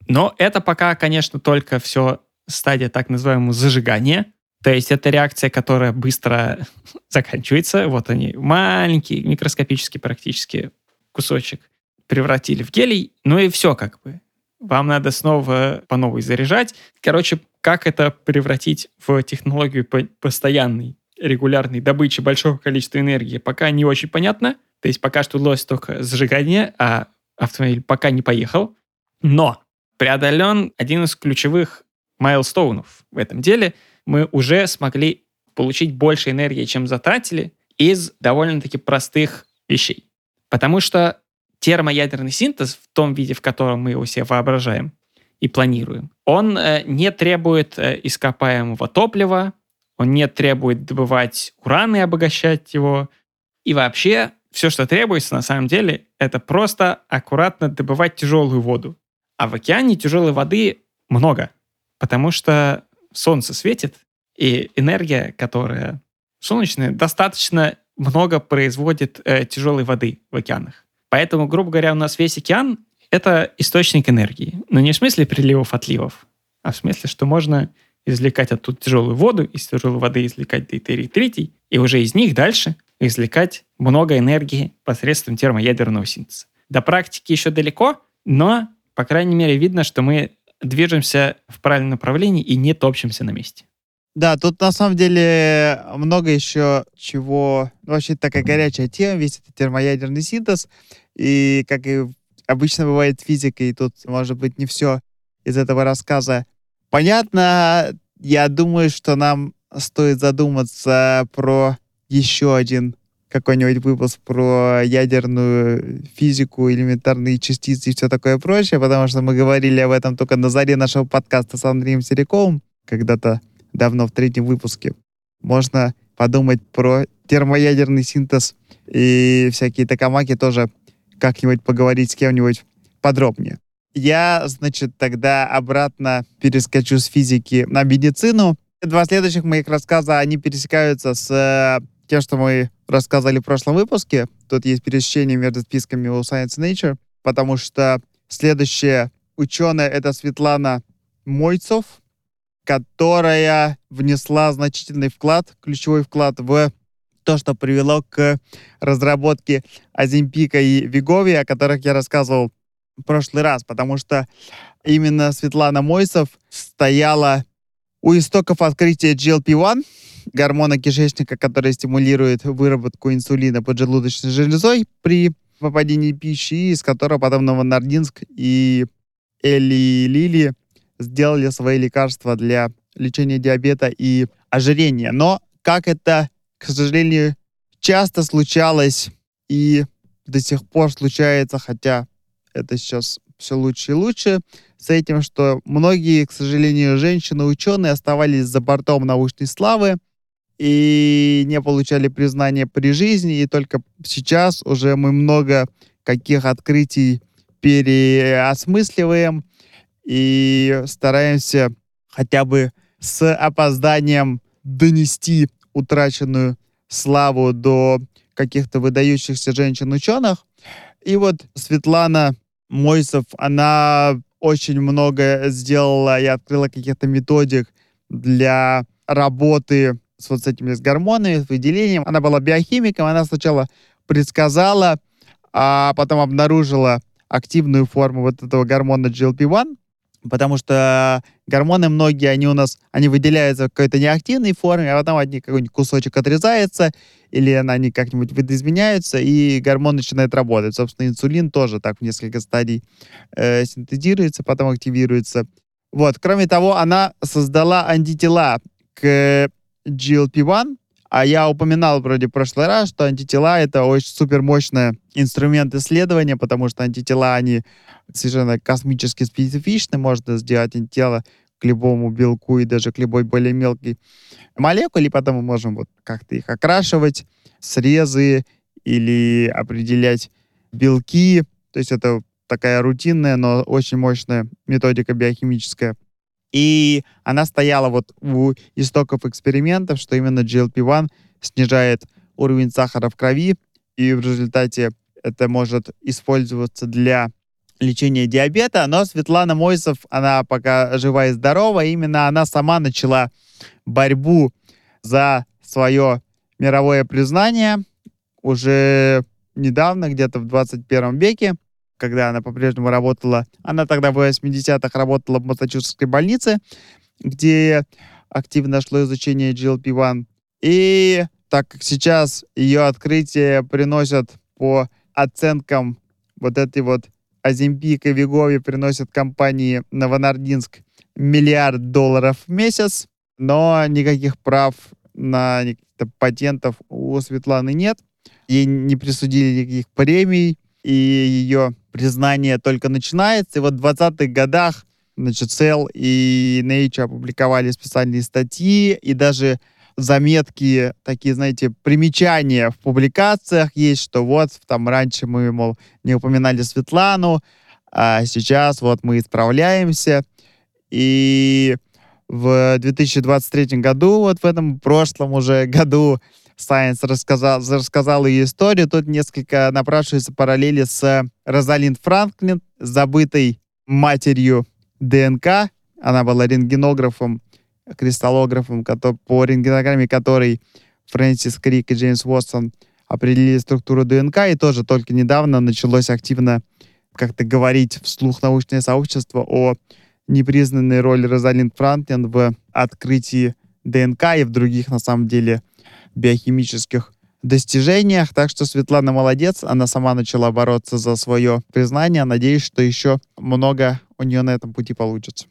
Но это пока, конечно, только все стадия так называемого зажигания. То есть это реакция, которая быстро заканчивается. Вот они, маленький, микроскопический практически кусочек превратили в гелий. Ну и все как бы. Вам надо снова по новой заряжать. Короче, как это превратить в технологию постоянной, регулярной добычи большого количества энергии, пока не очень понятно. То есть пока что удалось только зажигание, а автомобиль пока не поехал. Но преодолен один из ключевых майлстоунов в этом деле. Мы уже смогли получить больше энергии, чем затратили, из довольно-таки простых вещей. Потому что термоядерный синтез в том виде, в котором мы его себе воображаем и планируем, он э, не требует э, ископаемого топлива, он не требует добывать уран и обогащать его. И вообще все, что требуется на самом деле, это просто аккуратно добывать тяжелую воду. А в океане тяжелой воды много, потому что солнце светит, и энергия, которая солнечная, достаточно много производит э, тяжелой воды в океанах. Поэтому, грубо говоря, у нас весь океан — это источник энергии. Но не в смысле приливов-отливов, а в смысле, что можно извлекать оттуда тяжелую воду, из тяжелой воды извлекать дейтерий третий, и уже из них дальше извлекать много энергии посредством термоядерного синтеза. До практики еще далеко, но, по крайней мере, видно, что мы движемся в правильном направлении и не топчемся на месте. Да, тут на самом деле много еще чего... Ну, вообще такая горячая тема, весь этот термоядерный синтез. И как и обычно бывает физика, и тут, может быть, не все из этого рассказа понятно. Я думаю, что нам стоит задуматься про еще один какой-нибудь выпуск про ядерную физику, элементарные частицы и все такое прочее, потому что мы говорили об этом только на заре нашего подкаста с Андреем Сериковым когда-то давно в третьем выпуске. Можно подумать про термоядерный синтез и всякие токамаки тоже как-нибудь поговорить с кем-нибудь подробнее. Я, значит, тогда обратно перескочу с физики на медицину. Два следующих моих рассказа, они пересекаются с э, тем, что мы рассказывали в прошлом выпуске. Тут есть пересечение между списками у Science Nature, потому что следующая ученая — это Светлана Мойцов, которая внесла значительный вклад, ключевой вклад в то, что привело к разработке Азимпика и Вигови, о которых я рассказывал в прошлый раз, потому что именно Светлана Мойсов стояла у истоков открытия GLP-1, гормона кишечника, который стимулирует выработку инсулина поджелудочной железой при попадении пищи, из которого потом Новонардинск и Эли Лили сделали свои лекарства для лечения диабета и ожирения. Но как это, к сожалению, часто случалось и до сих пор случается, хотя это сейчас все лучше и лучше, с этим, что многие, к сожалению, женщины-ученые оставались за бортом научной славы и не получали признания при жизни, и только сейчас уже мы много каких открытий переосмысливаем, и стараемся хотя бы с опозданием донести утраченную славу до каких-то выдающихся женщин-ученых. И вот Светлана Мойсов, она очень много сделала и открыла каких-то методик для работы с вот с этими с гормонами, с выделением. Она была биохимиком, она сначала предсказала, а потом обнаружила активную форму вот этого гормона GLP-1, потому что гормоны многие, они у нас, они выделяются в какой-то неактивной форме, а потом одни какой-нибудь кусочек отрезается, или они как-нибудь видоизменяются, и гормон начинает работать. Собственно, инсулин тоже так в несколько стадий э, синтезируется, потом активируется. Вот, кроме того, она создала антитела к GLP-1, А я упоминал вроде в прошлый раз, что антитела — это очень супермощный инструмент исследования, потому что антитела, они совершенно космически специфичны. Можно сделать антитела к любому белку и даже к любой более мелкой молекуле, потом мы можем вот как-то их окрашивать, срезы или определять белки. То есть это такая рутинная, но очень мощная методика биохимическая. И она стояла вот у истоков экспериментов, что именно GLP-1 снижает уровень сахара в крови, и в результате это может использоваться для лечения диабета. Но Светлана Мойсов, она пока жива и здорова, именно она сама начала борьбу за свое мировое признание уже недавно, где-то в 21 веке когда она по-прежнему работала. Она тогда в 80-х работала в Массачусетской больнице, где активно шло изучение GLP-1. И так как сейчас ее открытие приносят по оценкам вот этой вот Ozempic и Wegovy приносят компании Novo Nordisk миллиард долларов в месяц, но никаких прав на патентов у Светланы нет. Ей не присудили никаких премий, и ее признание только начинается. И вот в 20-х годах значит, Cell и Nature опубликовали специальные статьи, и даже заметки, такие, знаете, примечания в публикациях есть, что вот там раньше мы, мол, не упоминали Светлану, а сейчас вот мы исправляемся. И в 2023 году, вот в этом прошлом уже году, Science рассказал, рассказал ее историю. Тут несколько напрашивается параллели с Розалинд Франклин, забытой матерью ДНК. Она была рентгенографом, кристаллографом, по рентгенограмме которой Фрэнсис Крик и Джеймс Уотсон определили структуру ДНК, и тоже только недавно началось активно как-то говорить вслух научное сообщество о непризнанной роли Розалинд Франклин в открытии ДНК и в других, на самом деле, биохимических достижениях. Так что Светлана молодец, она сама начала бороться за свое признание. Надеюсь, что еще много у нее на этом пути получится.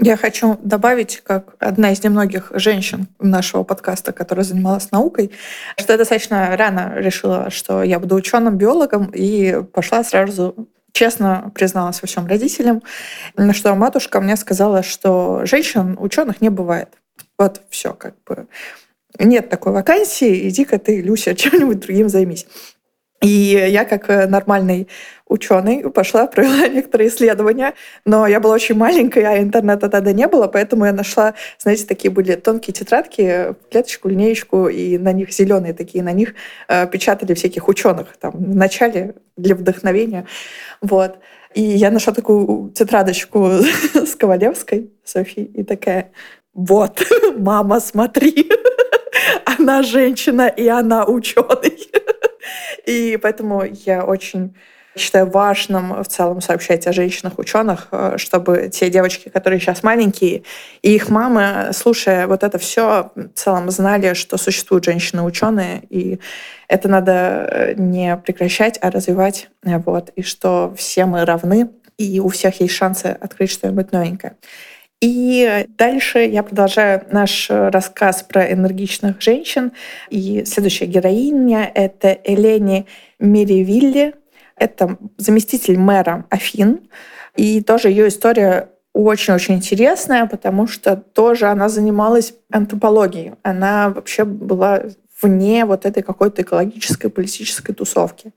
Я хочу добавить, как одна из немногих женщин нашего подкаста, которая занималась наукой, что я достаточно рано решила, что я буду ученым-биологом, и пошла сразу честно призналась во всем родителям, на что матушка мне сказала, что женщин ученых не бывает. Вот все, как бы нет такой вакансии, иди-ка ты, Люся, чем-нибудь другим займись. И я, как э, нормальный ученый, пошла, провела некоторые исследования, но я была очень маленькая, а интернета тогда не было, поэтому я нашла, знаете, такие были тонкие тетрадки, клеточку, линеечку, и на них зеленые такие, на них э, печатали всяких ученых там в начале для вдохновения. Вот. И я нашла такую тетрадочку с Ковалевской, Софи, и такая, вот, мама, смотри она женщина, и она ученый. И поэтому я очень считаю важным в целом сообщать о женщинах-ученых, э, чтобы те девочки, которые сейчас маленькие, и их мамы, слушая вот это все, в целом знали, что существуют женщины-ученые, и это надо э, не прекращать, а развивать, э, вот, и что все мы равны, и у всех есть шансы открыть что-нибудь новенькое. И дальше я продолжаю наш рассказ про энергичных женщин. И следующая героиня — это Элени Меривилли. Это заместитель мэра Афин. И тоже ее история очень-очень интересная, потому что тоже она занималась антропологией. Она вообще была вне вот этой какой-то экологической политической тусовки.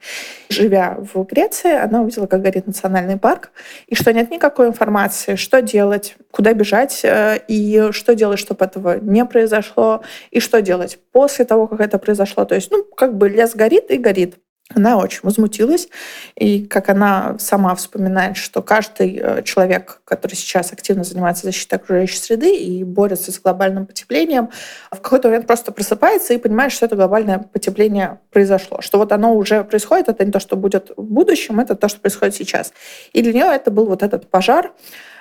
Живя в Греции, она увидела, как горит национальный парк, и что нет никакой информации, что делать, куда бежать, э, и что делать, чтобы этого не произошло, и что делать после того, как это произошло. То есть, ну, как бы лес горит и горит. Она очень возмутилась, и как она сама вспоминает, что каждый э, человек, который сейчас активно занимается защитой окружающей среды и борется с глобальным потеплением, в какой-то момент просто просыпается и понимает, что это глобальное потепление произошло, что вот оно уже происходит, это не то, что будет в будущем, это то, что происходит сейчас. И для нее это был вот этот пожар,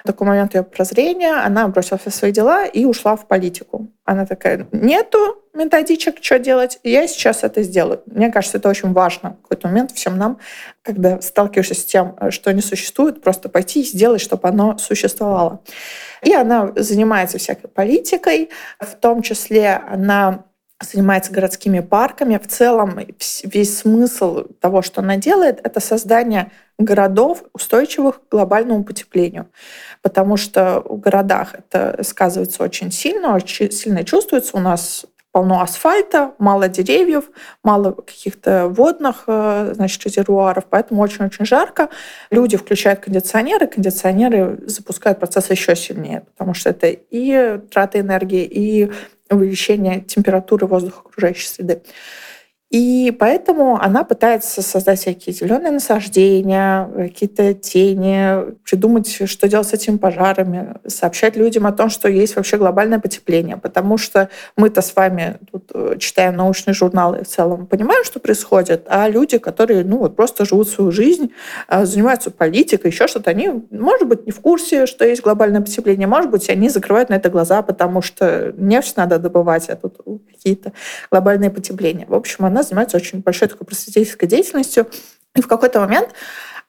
такой момент ее прозрения, она бросила все свои дела и ушла в политику. Она такая, нету методичек, что делать, я сейчас это сделаю. Мне кажется, это очень важно в какой-то момент всем нам, когда сталкиваешься с тем, что не существует, просто пойти и сделать, чтобы оно существовало. И она занимается всякой политикой, в том числе она занимается городскими парками. В целом весь смысл того, что она делает, это создание городов, устойчивых к глобальному потеплению. Потому что в городах это сказывается очень сильно, очень сильно чувствуется. У нас полно асфальта, мало деревьев, мало каких-то водных э, значит, резервуаров, поэтому очень-очень жарко. Люди включают кондиционеры, кондиционеры запускают процесс еще сильнее, потому что это и трата энергии, и увеличение температуры воздуха окружающей среды. И поэтому она пытается создать всякие зеленые насаждения, какие-то тени, придумать, что делать с этими пожарами, сообщать людям о том, что есть вообще глобальное потепление. Потому что мы-то с вами тут э, читаем научные журналы в целом понимаем, что происходит, а люди, которые ну, вот просто живут свою жизнь, э, занимаются политикой, еще что-то, они, может быть, не в курсе, что есть глобальное потепление, может быть, они закрывают на это глаза, потому что нефть надо добывать, а тут какие-то глобальные потепления. В общем, она занимается очень большой такой просветительской деятельностью. И в какой-то момент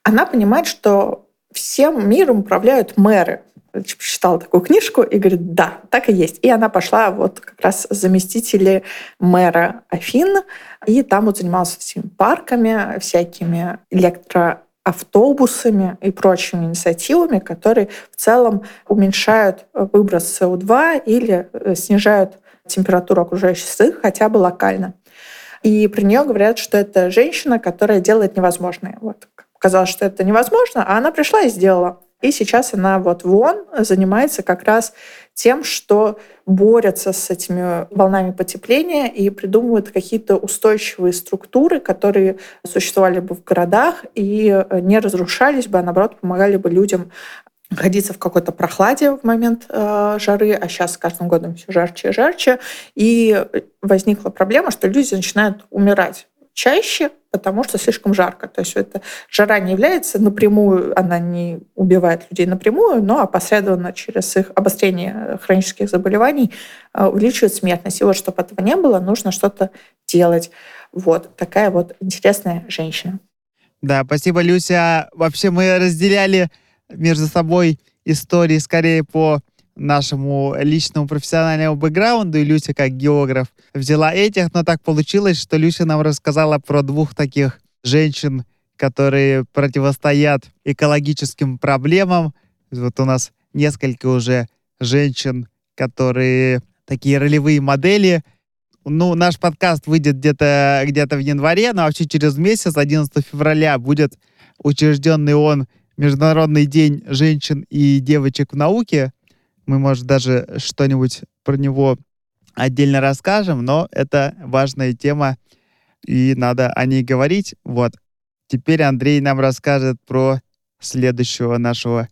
она понимает, что всем миром управляют мэры. Читала такую книжку и говорит, да, так и есть. И она пошла вот как раз заместители мэра Афин, и там вот занималась этими парками, всякими электроавтобусами и прочими инициативами, которые в целом уменьшают выброс СО2 или э, снижают температуру окружающей среды хотя бы локально. И при нее говорят, что это женщина, которая делает невозможное. Вот. Казалось, что это невозможно, а она пришла и сделала. И сейчас она вот вон занимается как раз тем, что борется с этими волнами потепления и придумывает какие-то устойчивые структуры, которые существовали бы в городах и не разрушались бы, а наоборот помогали бы людям находиться в какой-то прохладе в момент э, жары, а сейчас с каждым годом все жарче и жарче. И возникла проблема, что люди начинают умирать чаще, потому что слишком жарко. То есть это жара не является напрямую, она не убивает людей напрямую, но опосредованно через их обострение хронических заболеваний э, увеличивает смертность. И вот чтобы этого не было, нужно что-то делать. Вот такая вот интересная женщина. Да, спасибо, Люся. Вообще мы разделяли между собой истории скорее по нашему личному профессиональному бэкграунду, и Люся как географ взяла этих, но так получилось, что Люся нам рассказала про двух таких женщин, которые противостоят экологическим проблемам. Вот у нас несколько уже женщин, которые такие ролевые модели. Ну, наш подкаст выйдет где-то где в январе, но вообще через месяц, 11 февраля, будет учрежденный он Международный день женщин и девочек в науке. Мы, может, даже что-нибудь про него отдельно расскажем, но это важная тема, и надо о ней говорить. Вот. Теперь Андрей нам расскажет про следующего нашего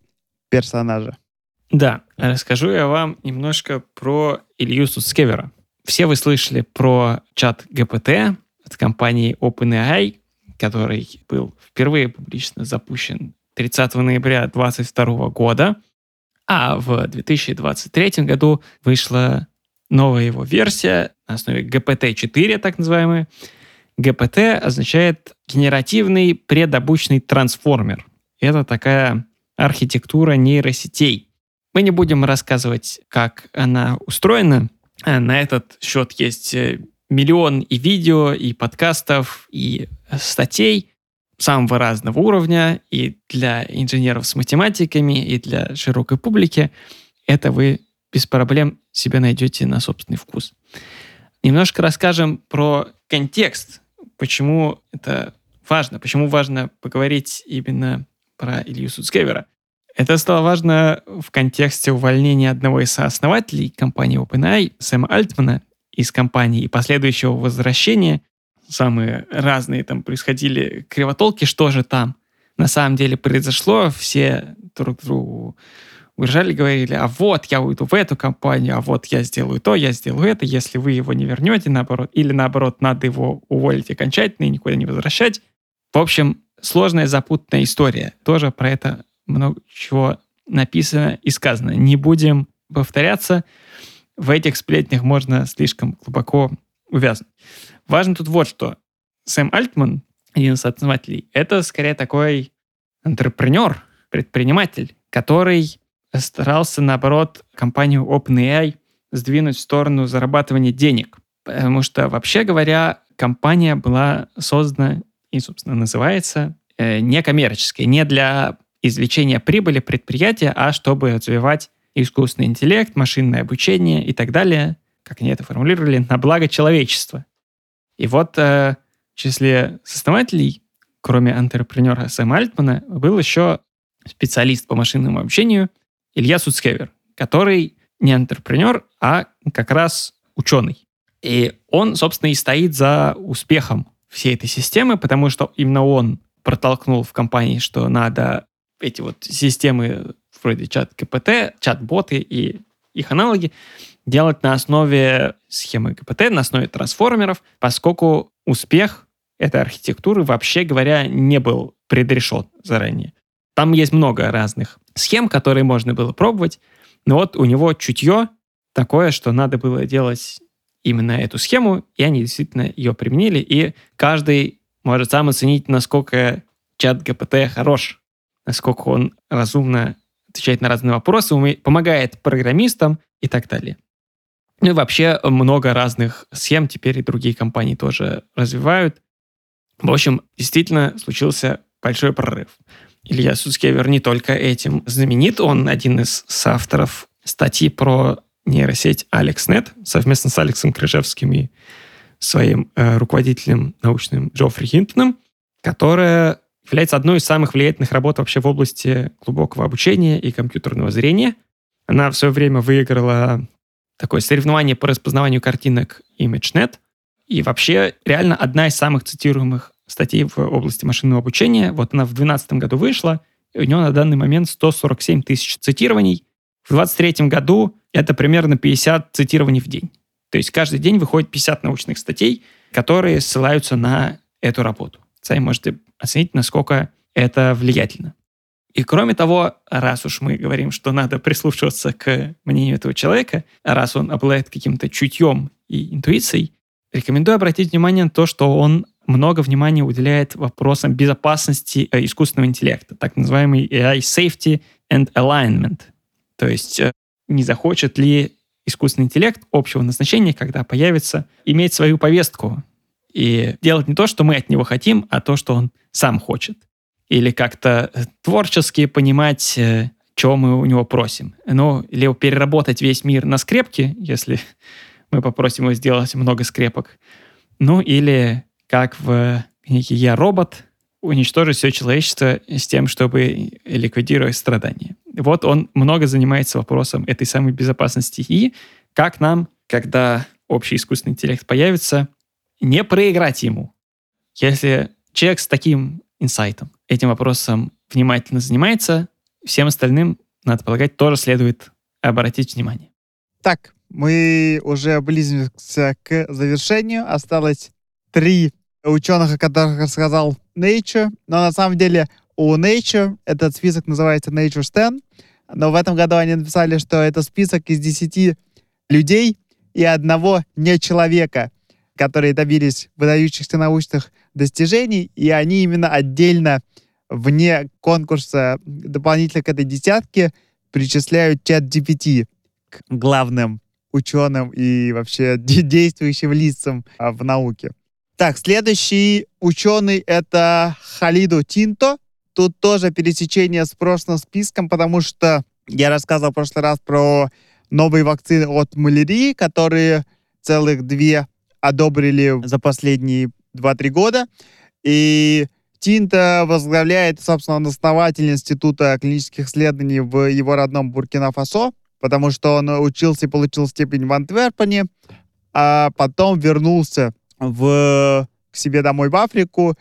персонажа. Да, расскажу я вам немножко про Илью Суцкевера. Все вы слышали про чат ГПТ от компании OpenAI, который был впервые публично запущен 30 ноября 2022 года, а в 2023 году вышла новая его версия на основе GPT-4, так называемая. GPT означает генеративный предобучный трансформер. Это такая архитектура нейросетей. Мы не будем рассказывать, как она устроена. На этот счет есть э, миллион и видео, и подкастов, и статей самого разного уровня, и для инженеров с математиками, и для широкой публики. Это вы без проблем себе найдете на собственный вкус. Немножко расскажем про контекст, почему это важно, почему важно поговорить именно про Илью Суцкевера. Это стало важно в контексте увольнения одного из сооснователей компании OpenAI, Сэма Альтмана, из компании и последующего возвращения самые разные там происходили кривотолки, что же там на самом деле произошло, все друг другу уезжали, говорили, а вот я уйду в эту компанию, а вот я сделаю то, я сделаю это, если вы его не вернете, наоборот, или наоборот, надо его уволить окончательно и никуда не возвращать. В общем, сложная, запутанная история. Тоже про это много чего написано и сказано. Не будем повторяться. В этих сплетнях можно слишком глубоко увязнуть. Важно тут вот что. Сэм Альтман, один из основателей, это скорее такой антрепренер, предприниматель, который старался, наоборот, компанию OpenAI сдвинуть в сторону зарабатывания денег. Потому что, вообще говоря, компания была создана и, собственно, называется э, некоммерческой, не для извлечения прибыли предприятия, а чтобы развивать искусственный интеллект, машинное обучение и так далее, как они это формулировали, на благо человечества. И вот э, в числе сооснователей, кроме антрепренера Сэма Альтмана, был еще специалист по машинному обучению Илья Суцкевер, который не антрепренер, а как раз ученый. И он, собственно, и стоит за успехом всей этой системы, потому что именно он протолкнул в компании, что надо эти вот системы вроде чат КПТ, чат-боты и их аналоги делать на основе схемы КПТ, на основе трансформеров, поскольку успех этой архитектуры, вообще говоря, не был предрешен заранее. Там есть много разных схем, которые можно было пробовать, но вот у него чутье такое, что надо было делать именно эту схему, и они действительно ее применили, и каждый может сам оценить, насколько чат ГПТ хорош, насколько он разумно отвечает на разные вопросы, помогает программистам и так далее. Ну и вообще много разных схем теперь и другие компании тоже развивают. В общем, действительно случился большой прорыв. Илья Суцкевер не только этим знаменит, он один из соавторов статьи про нейросеть AlexNet совместно с Алексом Крыжевским и своим э, руководителем научным Джоффри Хинтоном, которая является одной из самых влиятельных работ вообще в области глубокого обучения и компьютерного зрения. Она в свое время выиграла такое соревнование по распознаванию картинок ImageNet. И вообще реально одна из самых цитируемых статей в области машинного обучения. Вот она в 2012 году вышла, и у нее на данный момент 147 тысяч цитирований. В 2023 году это примерно 50 цитирований в день. То есть каждый день выходит 50 научных статей, которые ссылаются на эту работу. Сами можете оценить, насколько это влиятельно. И кроме того, раз уж мы говорим, что надо прислушиваться к мнению этого человека, раз он обладает каким-то чутьем и интуицией, рекомендую обратить внимание на то, что он много внимания уделяет вопросам безопасности э, искусственного интеллекта, так называемый AI Safety and Alignment. То есть э, не захочет ли искусственный интеллект общего назначения, когда появится, иметь свою повестку и делать не то, что мы от него хотим, а то, что он сам хочет или как-то э, творчески понимать, э, чего мы у него просим. Ну, или переработать весь мир на скрепки, если мы попросим его сделать много скрепок. Ну, или как в «Я робот», уничтожить все человечество с тем, чтобы ликвидировать страдания. Вот он много занимается вопросом этой самой безопасности. И как нам, когда общий искусственный интеллект появится, не проиграть ему. Если человек с таким инсайтом этим вопросом внимательно занимается, всем остальным, надо полагать, тоже следует обратить внимание. Так, мы уже близимся к завершению. Осталось три ученых, о которых рассказал Nature. Но на самом деле у Nature этот список называется Nature 10. Но в этом году они написали, что это список из 10 людей и одного не человека, которые добились выдающихся научных достижений, и они именно отдельно вне конкурса дополнительно к этой десятке причисляют чат GPT к главным ученым и вообще действующим лицам а, в науке. Так, следующий ученый это Халиду Тинто. Тут тоже пересечение с прошлым списком, потому что я рассказывал в прошлый раз про новые вакцины от малярии, которые целых две одобрили за последние 2-3 года. И Тинта возглавляет, собственно, основатель Института клинических исследований в его родном Буркина-Фасо, потому что он учился и получил степень в Антверпене, а потом вернулся в, к себе домой в Африку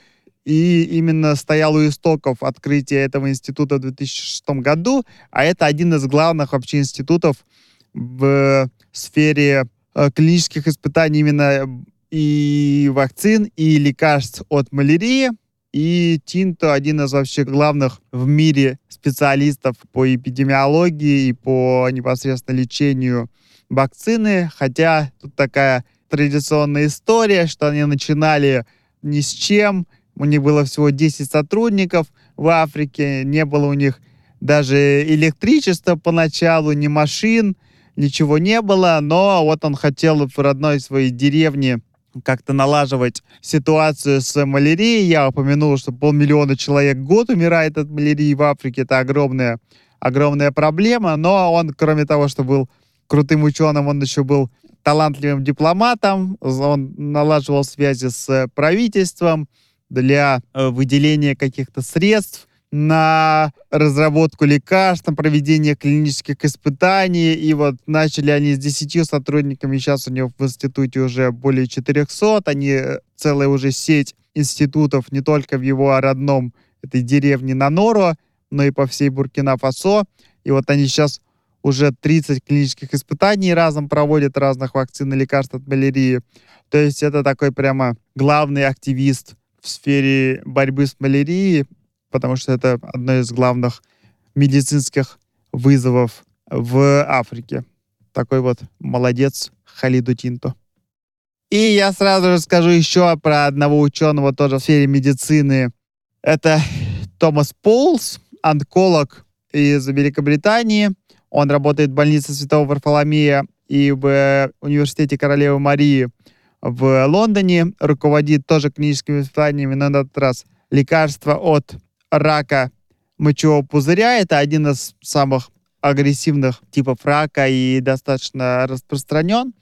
и именно стоял у истоков открытия этого института в 2006 году, а это один из главных вообще институтов в сфере э, клинических испытаний именно и вакцин, и лекарств от малярии. И Тинто один из вообще главных в мире специалистов по эпидемиологии и по непосредственно лечению вакцины. Хотя тут такая традиционная история, что они начинали ни с чем. У них было всего 10 сотрудников в Африке. Не было у них даже электричества поначалу, ни машин, ничего не было, но вот он хотел в родной своей деревне как-то налаживать ситуацию с малярией. Я упомянул, что полмиллиона человек в год умирает от малярии в Африке. Это огромная, огромная проблема. Но он, кроме того, что был крутым ученым, он еще был талантливым дипломатом. Он налаживал связи с правительством для э, выделения каких-то средств на разработку лекарств, на проведение клинических испытаний. И вот начали они с 10 сотрудниками, сейчас у него в институте уже более 400. Они э, целая уже сеть институтов не только в его родном этой деревне Наноро, но и по всей Буркина-Фасо. И вот они сейчас уже 30 клинических испытаний разом проводят разных вакцин и лекарств от малярии. То есть это такой прямо главный активист в сфере борьбы с малярией потому что это одно из главных медицинских вызовов в Африке. Такой вот молодец Халиду Тинто. И я сразу же скажу еще про одного ученого тоже в сфере медицины. Это Томас Полс, онколог из Великобритании. Он работает в больнице Святого Варфоломея и в университете Королевы Марии в Лондоне. Руководит тоже клиническими испытаниями, но на этот раз лекарства от рака мочевого пузыря. Это один из самых агрессивных типов рака и достаточно распространен.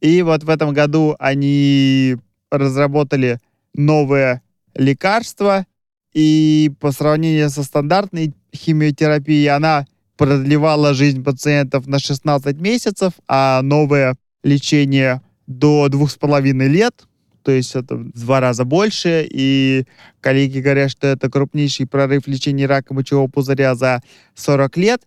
И вот в этом году они разработали новое лекарство, и по сравнению со стандартной химиотерапией она продлевала жизнь пациентов на 16 месяцев, а новое лечение до двух с половиной лет, то есть это в два раза больше, и коллеги говорят, что это крупнейший прорыв лечения рака мочевого пузыря за 40 лет,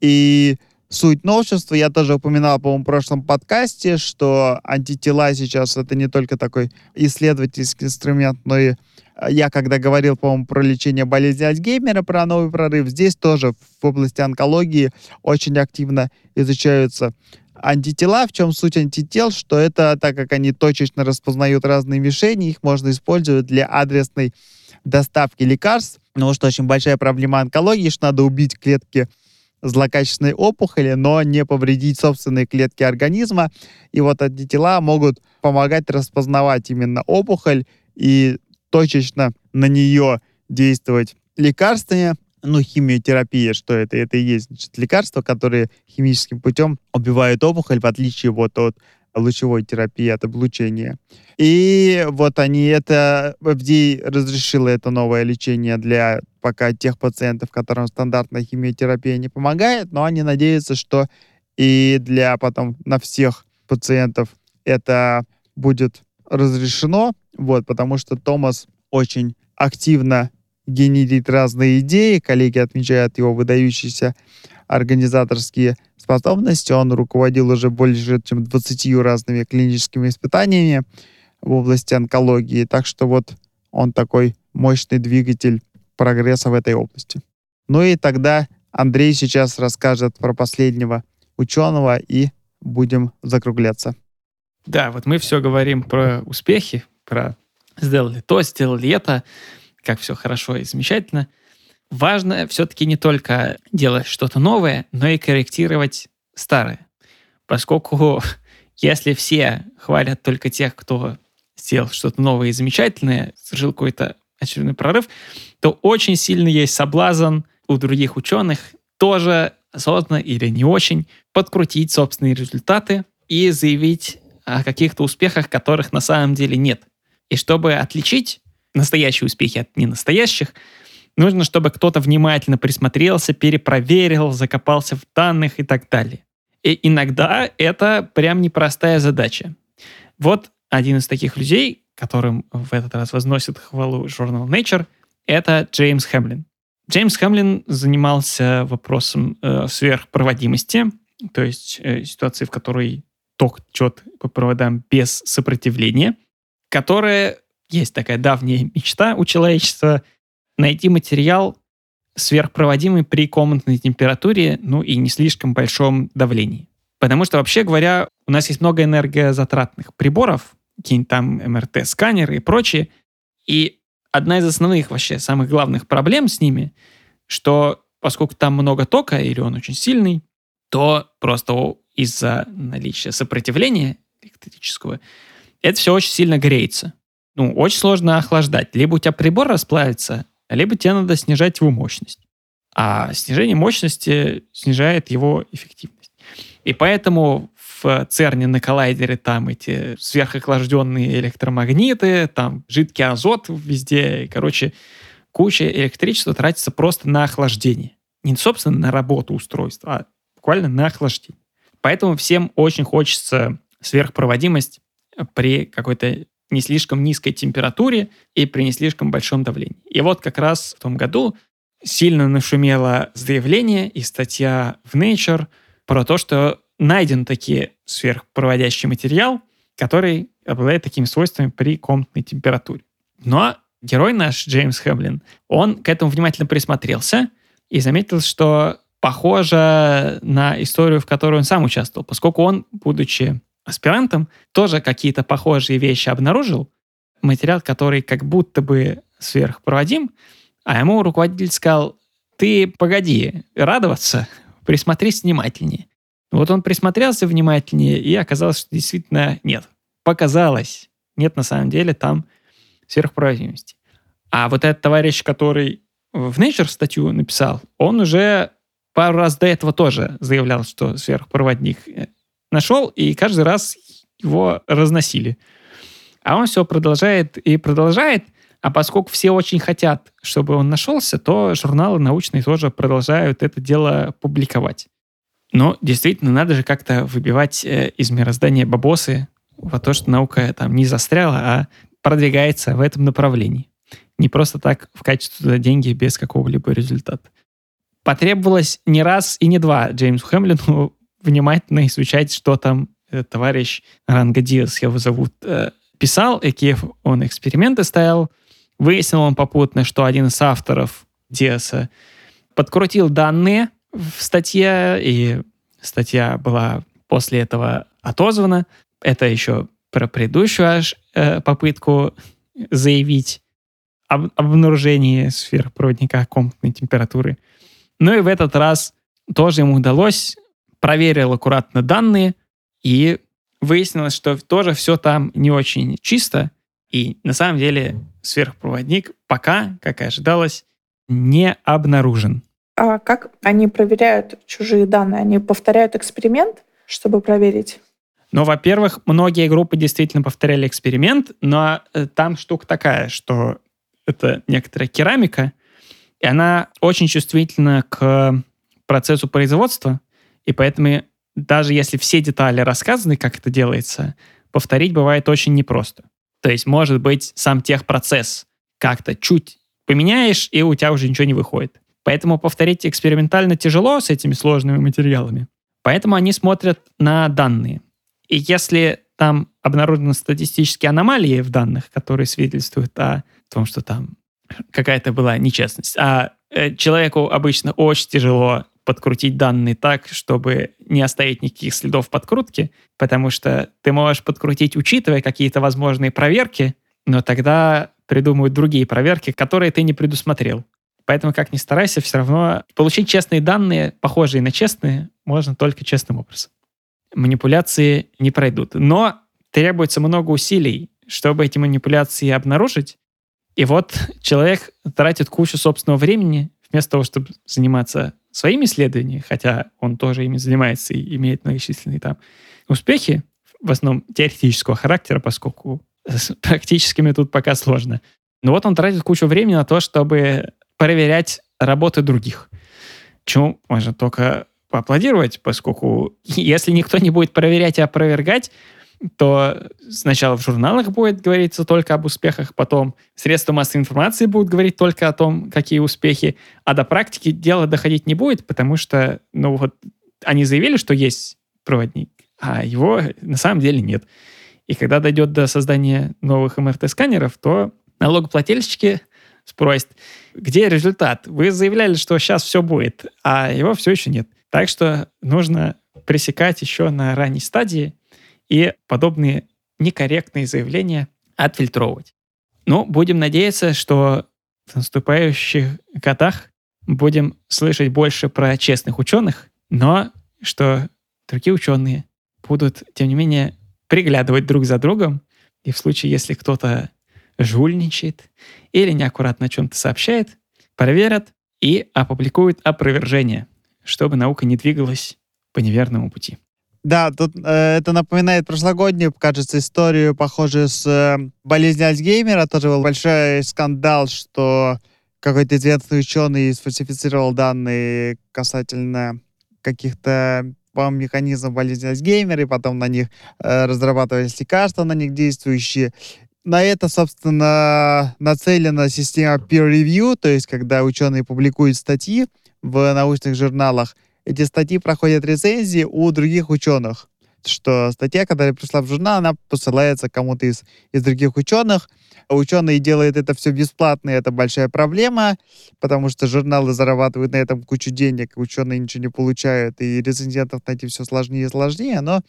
и суть новшества, я тоже упоминал, по-моему, в прошлом подкасте, что антитела сейчас это не только такой исследовательский инструмент, но и а, я когда говорил, по-моему, про лечение болезни Альцгеймера, про новый прорыв, здесь тоже в области онкологии очень активно изучаются антитела. В чем суть антител? Что это, так как они точечно распознают разные мишени, их можно использовать для адресной доставки лекарств. Но что очень большая проблема онкологии, что надо убить клетки злокачественной опухоли, но не повредить собственные клетки организма. И вот антитела могут помогать распознавать именно опухоль и точечно на нее действовать лекарствами, ну, химиотерапия, что это? Это и есть значит, лекарства, которые химическим путем убивают опухоль, в отличие вот от лучевой терапии, от облучения. И вот они это, FDA разрешила это новое лечение для пока тех пациентов, которым стандартная химиотерапия не помогает, но они надеются, что и для потом на всех пациентов это будет разрешено, вот, потому что Томас очень активно генерит разные идеи. Коллеги отмечают его выдающиеся организаторские способности. Он руководил уже больше чем 20 разными клиническими испытаниями в области онкологии. Так что вот он такой мощный двигатель прогресса в этой области. Ну и тогда Андрей сейчас расскажет про последнего ученого и будем закругляться. Да, вот мы все говорим про успехи, про сделали то, сделали это как все хорошо и замечательно. Важно все-таки не только делать что-то новое, но и корректировать старое. Поскольку если все хвалят только тех, кто сделал что-то новое и замечательное, совершил какой-то очередной прорыв, то очень сильно есть соблазн у других ученых тоже осознанно или не очень подкрутить собственные результаты и заявить о каких-то успехах, которых на самом деле нет. И чтобы отличить настоящие успехи от ненастоящих, нужно, чтобы кто-то внимательно присмотрелся, перепроверил, закопался в данных и так далее. И иногда это прям непростая задача. Вот один из таких людей, которым в этот раз возносит хвалу журнал Nature, это Джеймс Хэмлин. Джеймс Хэмлин занимался вопросом э, сверхпроводимости, то есть э, ситуации, в которой ток течет по проводам без сопротивления, которая есть такая давняя мечта у человечества найти материал сверхпроводимый при комнатной температуре, ну и не слишком большом давлении. Потому что, вообще говоря, у нас есть много энергозатратных приборов, какие-нибудь там МРТ-сканеры и прочее. И одна из основных вообще самых главных проблем с ними, что поскольку там много тока или он очень сильный, то просто из-за наличия сопротивления электрического, это все очень сильно греется. Ну, очень сложно охлаждать. Либо у тебя прибор расплавится, либо тебе надо снижать его мощность. А снижение мощности снижает его эффективность. И поэтому в ЦЕРНе на коллайдере там эти сверхохлажденные электромагниты, там жидкий азот везде. Короче, куча электричества тратится просто на охлаждение. Не, собственно, на работу устройства, а буквально на охлаждение. Поэтому всем очень хочется сверхпроводимость при какой-то не слишком низкой температуре и при не слишком большом давлении. И вот как раз в том году сильно нашумело заявление и статья в Nature про то, что найден таки сверхпроводящий материал, который обладает такими свойствами при комнатной температуре. Но герой наш, Джеймс Хэмлин, он к этому внимательно присмотрелся и заметил, что похоже на историю, в которой он сам участвовал, поскольку он, будучи аспирантом, тоже какие-то похожие вещи обнаружил, материал, который как будто бы сверхпроводим, а ему руководитель сказал, ты погоди радоваться, присмотрись внимательнее. Вот он присмотрелся внимательнее, и оказалось, что действительно нет. Показалось. Нет на самом деле там сверхпроводимости. А вот этот товарищ, который в Nature статью написал, он уже пару раз до этого тоже заявлял, что сверхпроводник э, нашел, и каждый раз его разносили. А он все продолжает и продолжает, а поскольку все очень хотят, чтобы он нашелся, то журналы научные тоже продолжают это дело публиковать. Но действительно, надо же как-то выбивать э, из мироздания бабосы во то, что наука там не застряла, а продвигается в этом направлении. Не просто так в качестве туда деньги без какого-либо результата. Потребовалось не раз и не два Джеймсу Хэмлину внимательно изучать, что там э, товарищ Ранга Диас, его зовут, э, писал, какие он эксперименты ставил. Выяснил он попутно, что один из авторов Диаса подкрутил данные в статье, и статья была после этого отозвана. Это еще про предыдущую аж э, попытку заявить об обнаружении сфер проводника комнатной температуры. Ну и в этот раз тоже ему удалось, проверил аккуратно данные, и выяснилось, что тоже все там не очень чисто, и на самом деле сверхпроводник пока, как и ожидалось, не обнаружен. А как они проверяют чужие данные? Они повторяют эксперимент, чтобы проверить? Ну, во-первых, многие группы действительно повторяли эксперимент, но э, там штука такая, что это некоторая керамика, и она очень чувствительна к процессу производства, и поэтому даже если все детали рассказаны, как это делается, повторить бывает очень непросто. То есть, может быть, сам техпроцесс как-то чуть поменяешь, и у тебя уже ничего не выходит. Поэтому повторить экспериментально тяжело с этими сложными материалами. Поэтому они смотрят на данные. И если там обнаружены статистические аномалии в данных, которые свидетельствуют о том, что там какая-то была нечестность, а э, человеку обычно очень тяжело подкрутить данные так, чтобы не оставить никаких следов подкрутки, потому что ты можешь подкрутить, учитывая какие-то возможные проверки, но тогда придумают другие проверки, которые ты не предусмотрел. Поэтому, как ни старайся, все равно получить честные данные, похожие на честные, можно только честным образом. Манипуляции не пройдут. Но требуется много усилий, чтобы эти манипуляции обнаружить. И вот человек тратит кучу собственного времени, вместо того, чтобы заниматься своими исследованиями, хотя он тоже ими занимается и имеет многочисленные там успехи, в основном теоретического характера, поскольку с практическими тут пока сложно. Но вот он тратит кучу времени на то, чтобы проверять работы других. Чему можно только поаплодировать, поскольку если никто не будет проверять и опровергать, то сначала в журналах будет говориться только об успехах, потом средства массовой информации будут говорить только о том, какие успехи, а до практики дело доходить не будет, потому что, ну вот, они заявили, что есть проводник, а его на самом деле нет. И когда дойдет до создания новых МРТ-сканеров, то налогоплательщики спросит, где результат? Вы заявляли, что сейчас все будет, а его все еще нет. Так что нужно пресекать еще на ранней стадии и подобные некорректные заявления отфильтровывать. Ну, будем надеяться, что в наступающих годах будем слышать больше про честных ученых, но что другие ученые будут, тем не менее, приглядывать друг за другом, и в случае, если кто-то жульничает или неаккуратно о чем-то сообщает, проверят и опубликуют опровержение, чтобы наука не двигалась по неверному пути. Да, тут э, это напоминает прошлогоднюю, кажется, историю, похожую с э, болезнью Альцгеймера. Тоже был большой скандал, что какой-то известный ученый сфальсифицировал данные касательно каких-то по механизмам болезни Альцгеймера, и потом на них э, разрабатывались лекарства, на них действующие. На это, собственно, нацелена система peer review, то есть когда ученые публикуют статьи в научных журналах, эти статьи проходят рецензии у других ученых. Что статья, которая пришла в журнал, она посылается кому-то из, из других ученых. Ученые делают это все бесплатно, и это большая проблема, потому что журналы зарабатывают на этом кучу денег, ученые ничего не получают, и рецензентов найти все сложнее и сложнее, но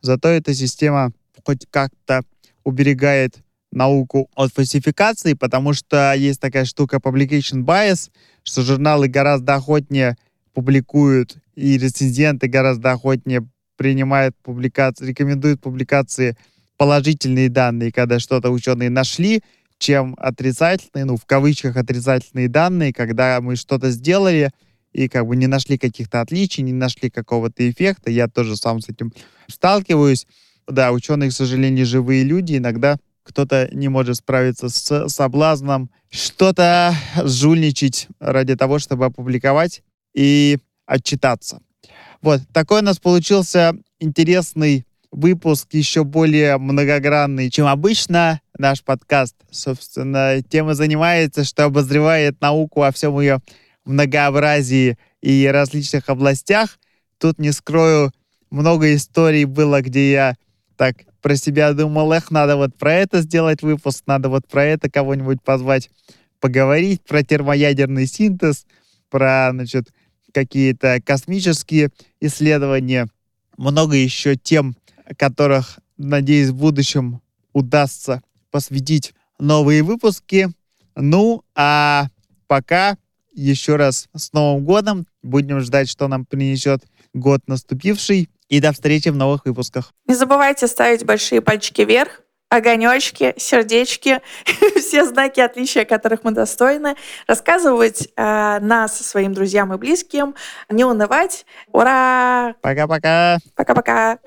зато эта система хоть как-то уберегает науку от фальсификации, потому что есть такая штука publication bias, что журналы гораздо охотнее публикуют, и рецензенты гораздо охотнее принимают публикации, рекомендуют публикации положительные данные, когда что-то ученые нашли, чем отрицательные, ну, в кавычках отрицательные данные, когда мы что-то сделали и как бы не нашли каких-то отличий, не нашли какого-то эффекта. Я тоже сам с этим сталкиваюсь. Да, ученые, к сожалению, живые люди. Иногда кто-то не может справиться с соблазном что-то жульничать ради того, чтобы опубликовать и отчитаться. Вот, такой у нас получился интересный выпуск, еще более многогранный, чем обычно наш подкаст. Собственно, тема занимается, что обозревает науку во всем ее многообразии и различных областях. Тут, не скрою, много историй было, где я так про себя думал, эх, надо вот про это сделать выпуск, надо вот про это кого-нибудь позвать поговорить, про термоядерный синтез, про, значит, какие-то космические исследования, много еще тем, которых, надеюсь, в будущем удастся посвятить новые выпуски. Ну, а пока еще раз с Новым годом. Будем ждать, что нам принесет год наступивший. И до встречи в новых выпусках. Не забывайте ставить большие пальчики вверх, огонечки, сердечки, все знаки отличия, которых мы достойны, рассказывать э, нас своим друзьям и близким, не унывать. Ура! Пока-пока! Пока-пока!